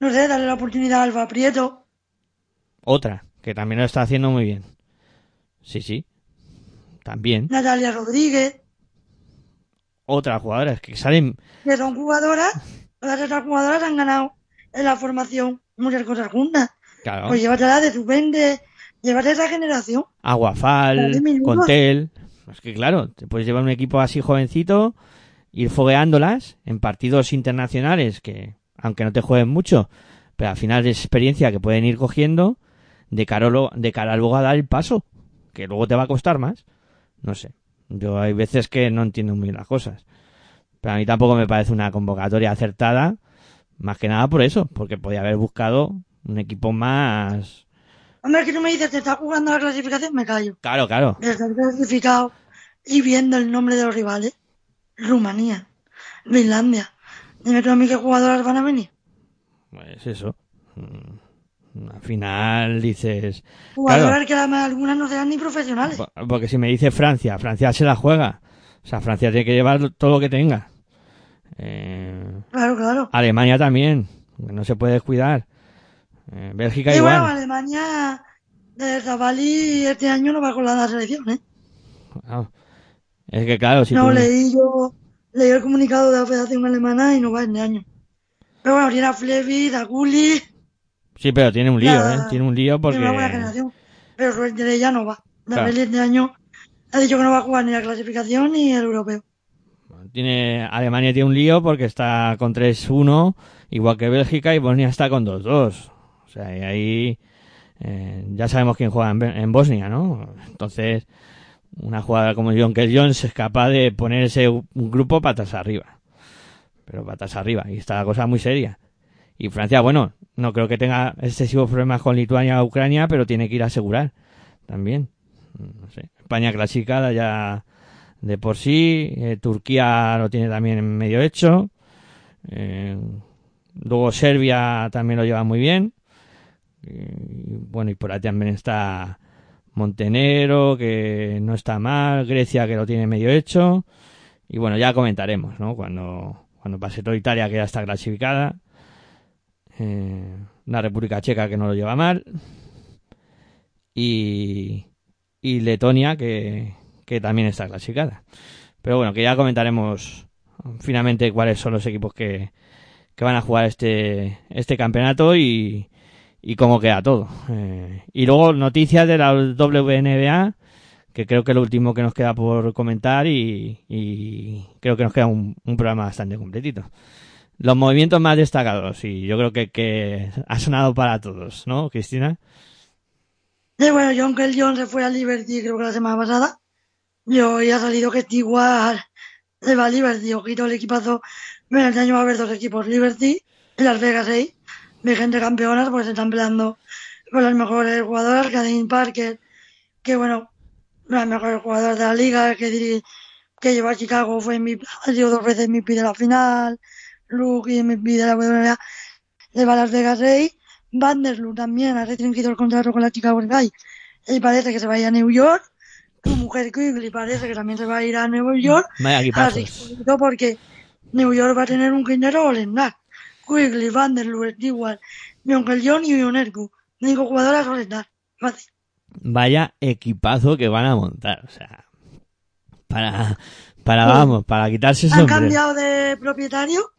no sé, darle la oportunidad a Alba Prieto. Otra, que también lo está haciendo muy bien. Sí, sí. También. Natalia Rodríguez. Otra jugadora, es que salen Que son jugadoras. Todas estas jugadoras han ganado en la formación muchas cosas juntas. Claro. Pues llévatela de tu 20. Llévate esa generación. Aguafal. Contel. Es que claro, te puedes llevar un equipo así jovencito, ir fogueándolas en partidos internacionales que, aunque no te jueguen mucho, pero al final es experiencia que pueden ir cogiendo de cara, a lo- de cara luego a dar el paso, que luego te va a costar más. No sé. Yo hay veces que no entiendo muy bien las cosas. Pero a mí tampoco me parece una convocatoria acertada, más que nada por eso, porque podía haber buscado un equipo más... Hombre, que tú me dices, te está jugando la clasificación, me callo. Claro, claro. Está clasificado y viendo el nombre de los rivales. Rumanía, Finlandia. Dime tú a mí qué jugadoras van a venir. Pues eso. Mm, Al final dices. Jugadoras que además algunas no serán ni profesionales. po- Porque si me dice Francia, Francia se la juega. O sea, Francia tiene que llevar todo lo que tenga. Eh, Claro, claro. Alemania también. que No se puede descuidar. Eh, Bélgica Y bueno, igual. Alemania de Zabali este año no va con la selección, ¿eh? Ah, Es que claro, si no, tú- leí yo, leí el comunicado de la Federación Alemana y no va este año. Pero bueno, tiene a Flevit, a Gulli, Sí, pero tiene un lío, Nada. ¿eh? Tiene un lío porque. tiene una buena generación. Pero suerte ella no va. Claro. Dabeli este año ha dicho que no va a jugar ni la clasificación ni el europeo. Tiene, Alemania tiene un lío porque está con 3-1, igual que Bélgica, y Bosnia está con 2-2. O sea, y ahí eh, ya sabemos quién juega en, en Bosnia, ¿no? Entonces, una jugadora como John Kell Jones es capaz de ponerse un grupo patas arriba. Pero patas arriba, y está la cosa muy seria. Y Francia, bueno, no creo que tenga excesivos problemas con Lituania o Ucrania, pero tiene que ir a asegurar también. No sé. España clasificada ya de por sí. eh, Turquía lo tiene también medio hecho. Eh, luego Serbia también lo lleva muy bien. Y, bueno, y por ahí también está Montenegro, que no está mal. Grecia, que lo tiene medio hecho. Y bueno, ya comentaremos, ¿no? Cuando, cuando pase toda Italia, que ya está clasificada. Eh, la República Checa, que no lo lleva mal. Y, y Letonia, que, que también está clasificada. Pero bueno, que ya comentaremos finalmente cuáles son los equipos que, que van a jugar este, este campeonato y, y cómo queda todo. Eh, y luego noticias de la WNBA, que creo que es lo último que nos queda por comentar y, creo que nos queda un, programa bastante completito. Los movimientos más destacados, y yo creo que, que ha sonado para todos, ¿no, Cristina? Y bueno, John Kell John se fue a Liberty creo que la semana pasada. Y hoy ha salido que Stewart se va a Liberty. Ojito el equipazo. Bueno, este año va a haber dos equipos, Liberty y Las Vegas 6. Vigente campeonas porque se están peleando con las mejores jugadoras. Cadine Parker, que bueno, las mejores jugadoras de la liga, que, que llevó a Chicago, fue MVP, ha sido dos veces MVP de la final. Luke y MVP de la WNBA. Le va a Las Vegas 6. Vanderloo también ha restringido el contrato con la Chicago Sky y parece que se va a ir a New York. Tu mujer Quigley parece que también se va a ir a Nueva York. Vaya Así porque New York va a tener un quinero All-Star. Quigley, Stewart, Jonkel John y Unerku. Cinco jugadoras. Fácil. Vaya equipazo que van a montar. O sea, para, para, vamos, para quitarse ese Han sombrero. cambiado de propietario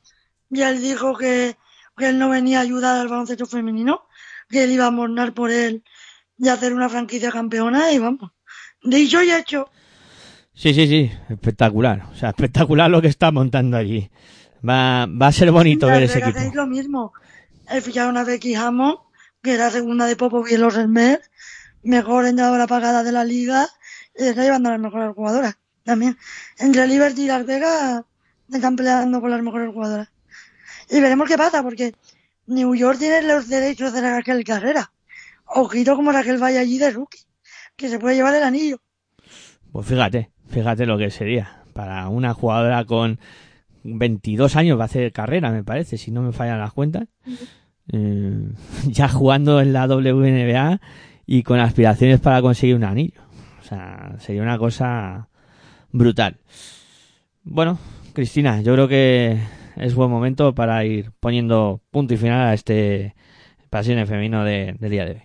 y él dijo que, que él no venía a ayudar al baloncesto femenino, que él iba a mornar por él y hacer una franquicia campeona y vamos. Dicho y hecho. Sí, sí, sí, espectacular. O sea, espectacular lo que está montando allí. Va, va a ser bonito ver ese equipo. es lo mismo. Él ficharon a Becky Hammond, que era segunda de Popo y los Esmer, mejor entrenadora pagada de la liga, y está llevando a las mejores jugadoras. También. Entre Liberty y Las Vegas están peleando con las mejores jugadoras. Y veremos qué pasa, porque New York tiene los derechos de Raquel Carrera. Ojito como Raquel vaya allí de rookie, que se puede llevar el anillo. Pues fíjate, fíjate lo que sería. Para una jugadora con 22 años va a hacer carrera, me parece, si no me fallan las cuentas. Eh, (laughs) ya jugando en la WNBA y con aspiraciones para conseguir un anillo. O sea, sería una cosa brutal. Bueno, Cristina, yo creo que es buen momento para ir poniendo punto y final a este Pasiones Femenino de- del día de hoy.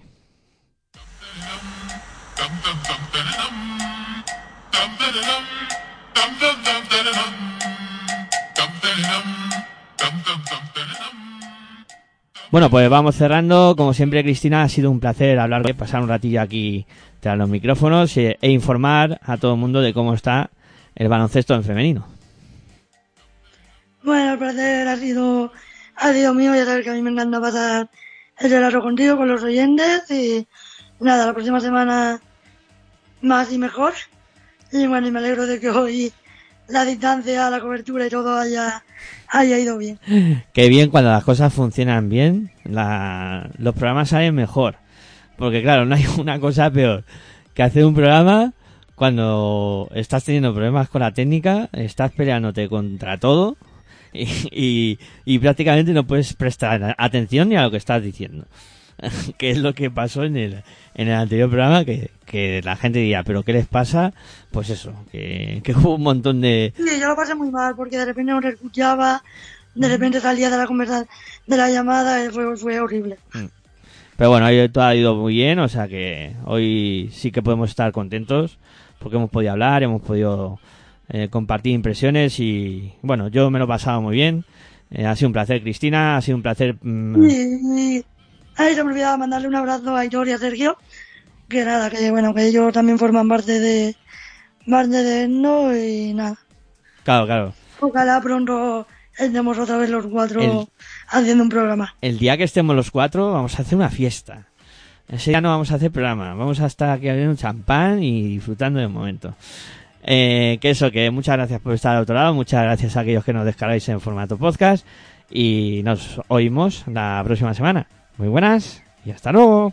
Bueno, pues vamos cerrando. Como siempre, Cristina, ha sido un placer hablar, pasar un ratillo aquí tras los micrófonos e, e informar a todo el mundo de cómo está el baloncesto en femenino. Bueno, el placer ha sido, ha sido mío, ya sabes que a mí me encanta pasar el rato contigo, con los oyentes y nada, la próxima semana más y mejor. Y bueno, y me alegro de que hoy la distancia, la cobertura y todo haya, haya ido bien. Qué bien cuando las cosas funcionan bien, la- los programas salen mejor. Porque claro, no hay (laughs) una cosa peor que hacer un programa cuando estás teniendo problemas con la técnica, estás peleándote contra todo y, y, y prácticamente no puedes prestar atención ni a lo que estás diciendo. (laughs) que es lo que pasó en el, en el anterior programa, que, que la gente diría, pero ¿qué les pasa? Pues eso, que, que (laughs) hubo un montón de... Sí, yo lo pasé muy mal porque de repente no escuchaba, de repente salía de la conversación, de la llamada, y fue, fue horrible. Pero bueno, hoy todo ha ido muy bien, o sea que hoy sí que podemos estar contentos porque hemos podido hablar, hemos podido eh, compartir impresiones y bueno, yo me lo he pasado muy bien. Eh, ha sido un placer, Cristina, ha sido un placer. mm, y ahí se me olvidaba mandarle un abrazo a Aitor y a Sergio, que nada, que bueno, que ellos también forman parte de parte de no y nada. Claro, claro. Ojalá pronto estemos otra vez los cuatro El- haciendo un programa. El día que estemos los cuatro vamos a hacer una fiesta. Ese día no vamos a hacer programa, vamos a estar aquí abriendo un champán y disfrutando del momento. Eh, que eso, que muchas gracias por estar al otro lado, muchas gracias a aquellos que nos descargáis en formato podcast y nos oímos la próxima semana. Muy buenas y hasta luego.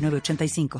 906985.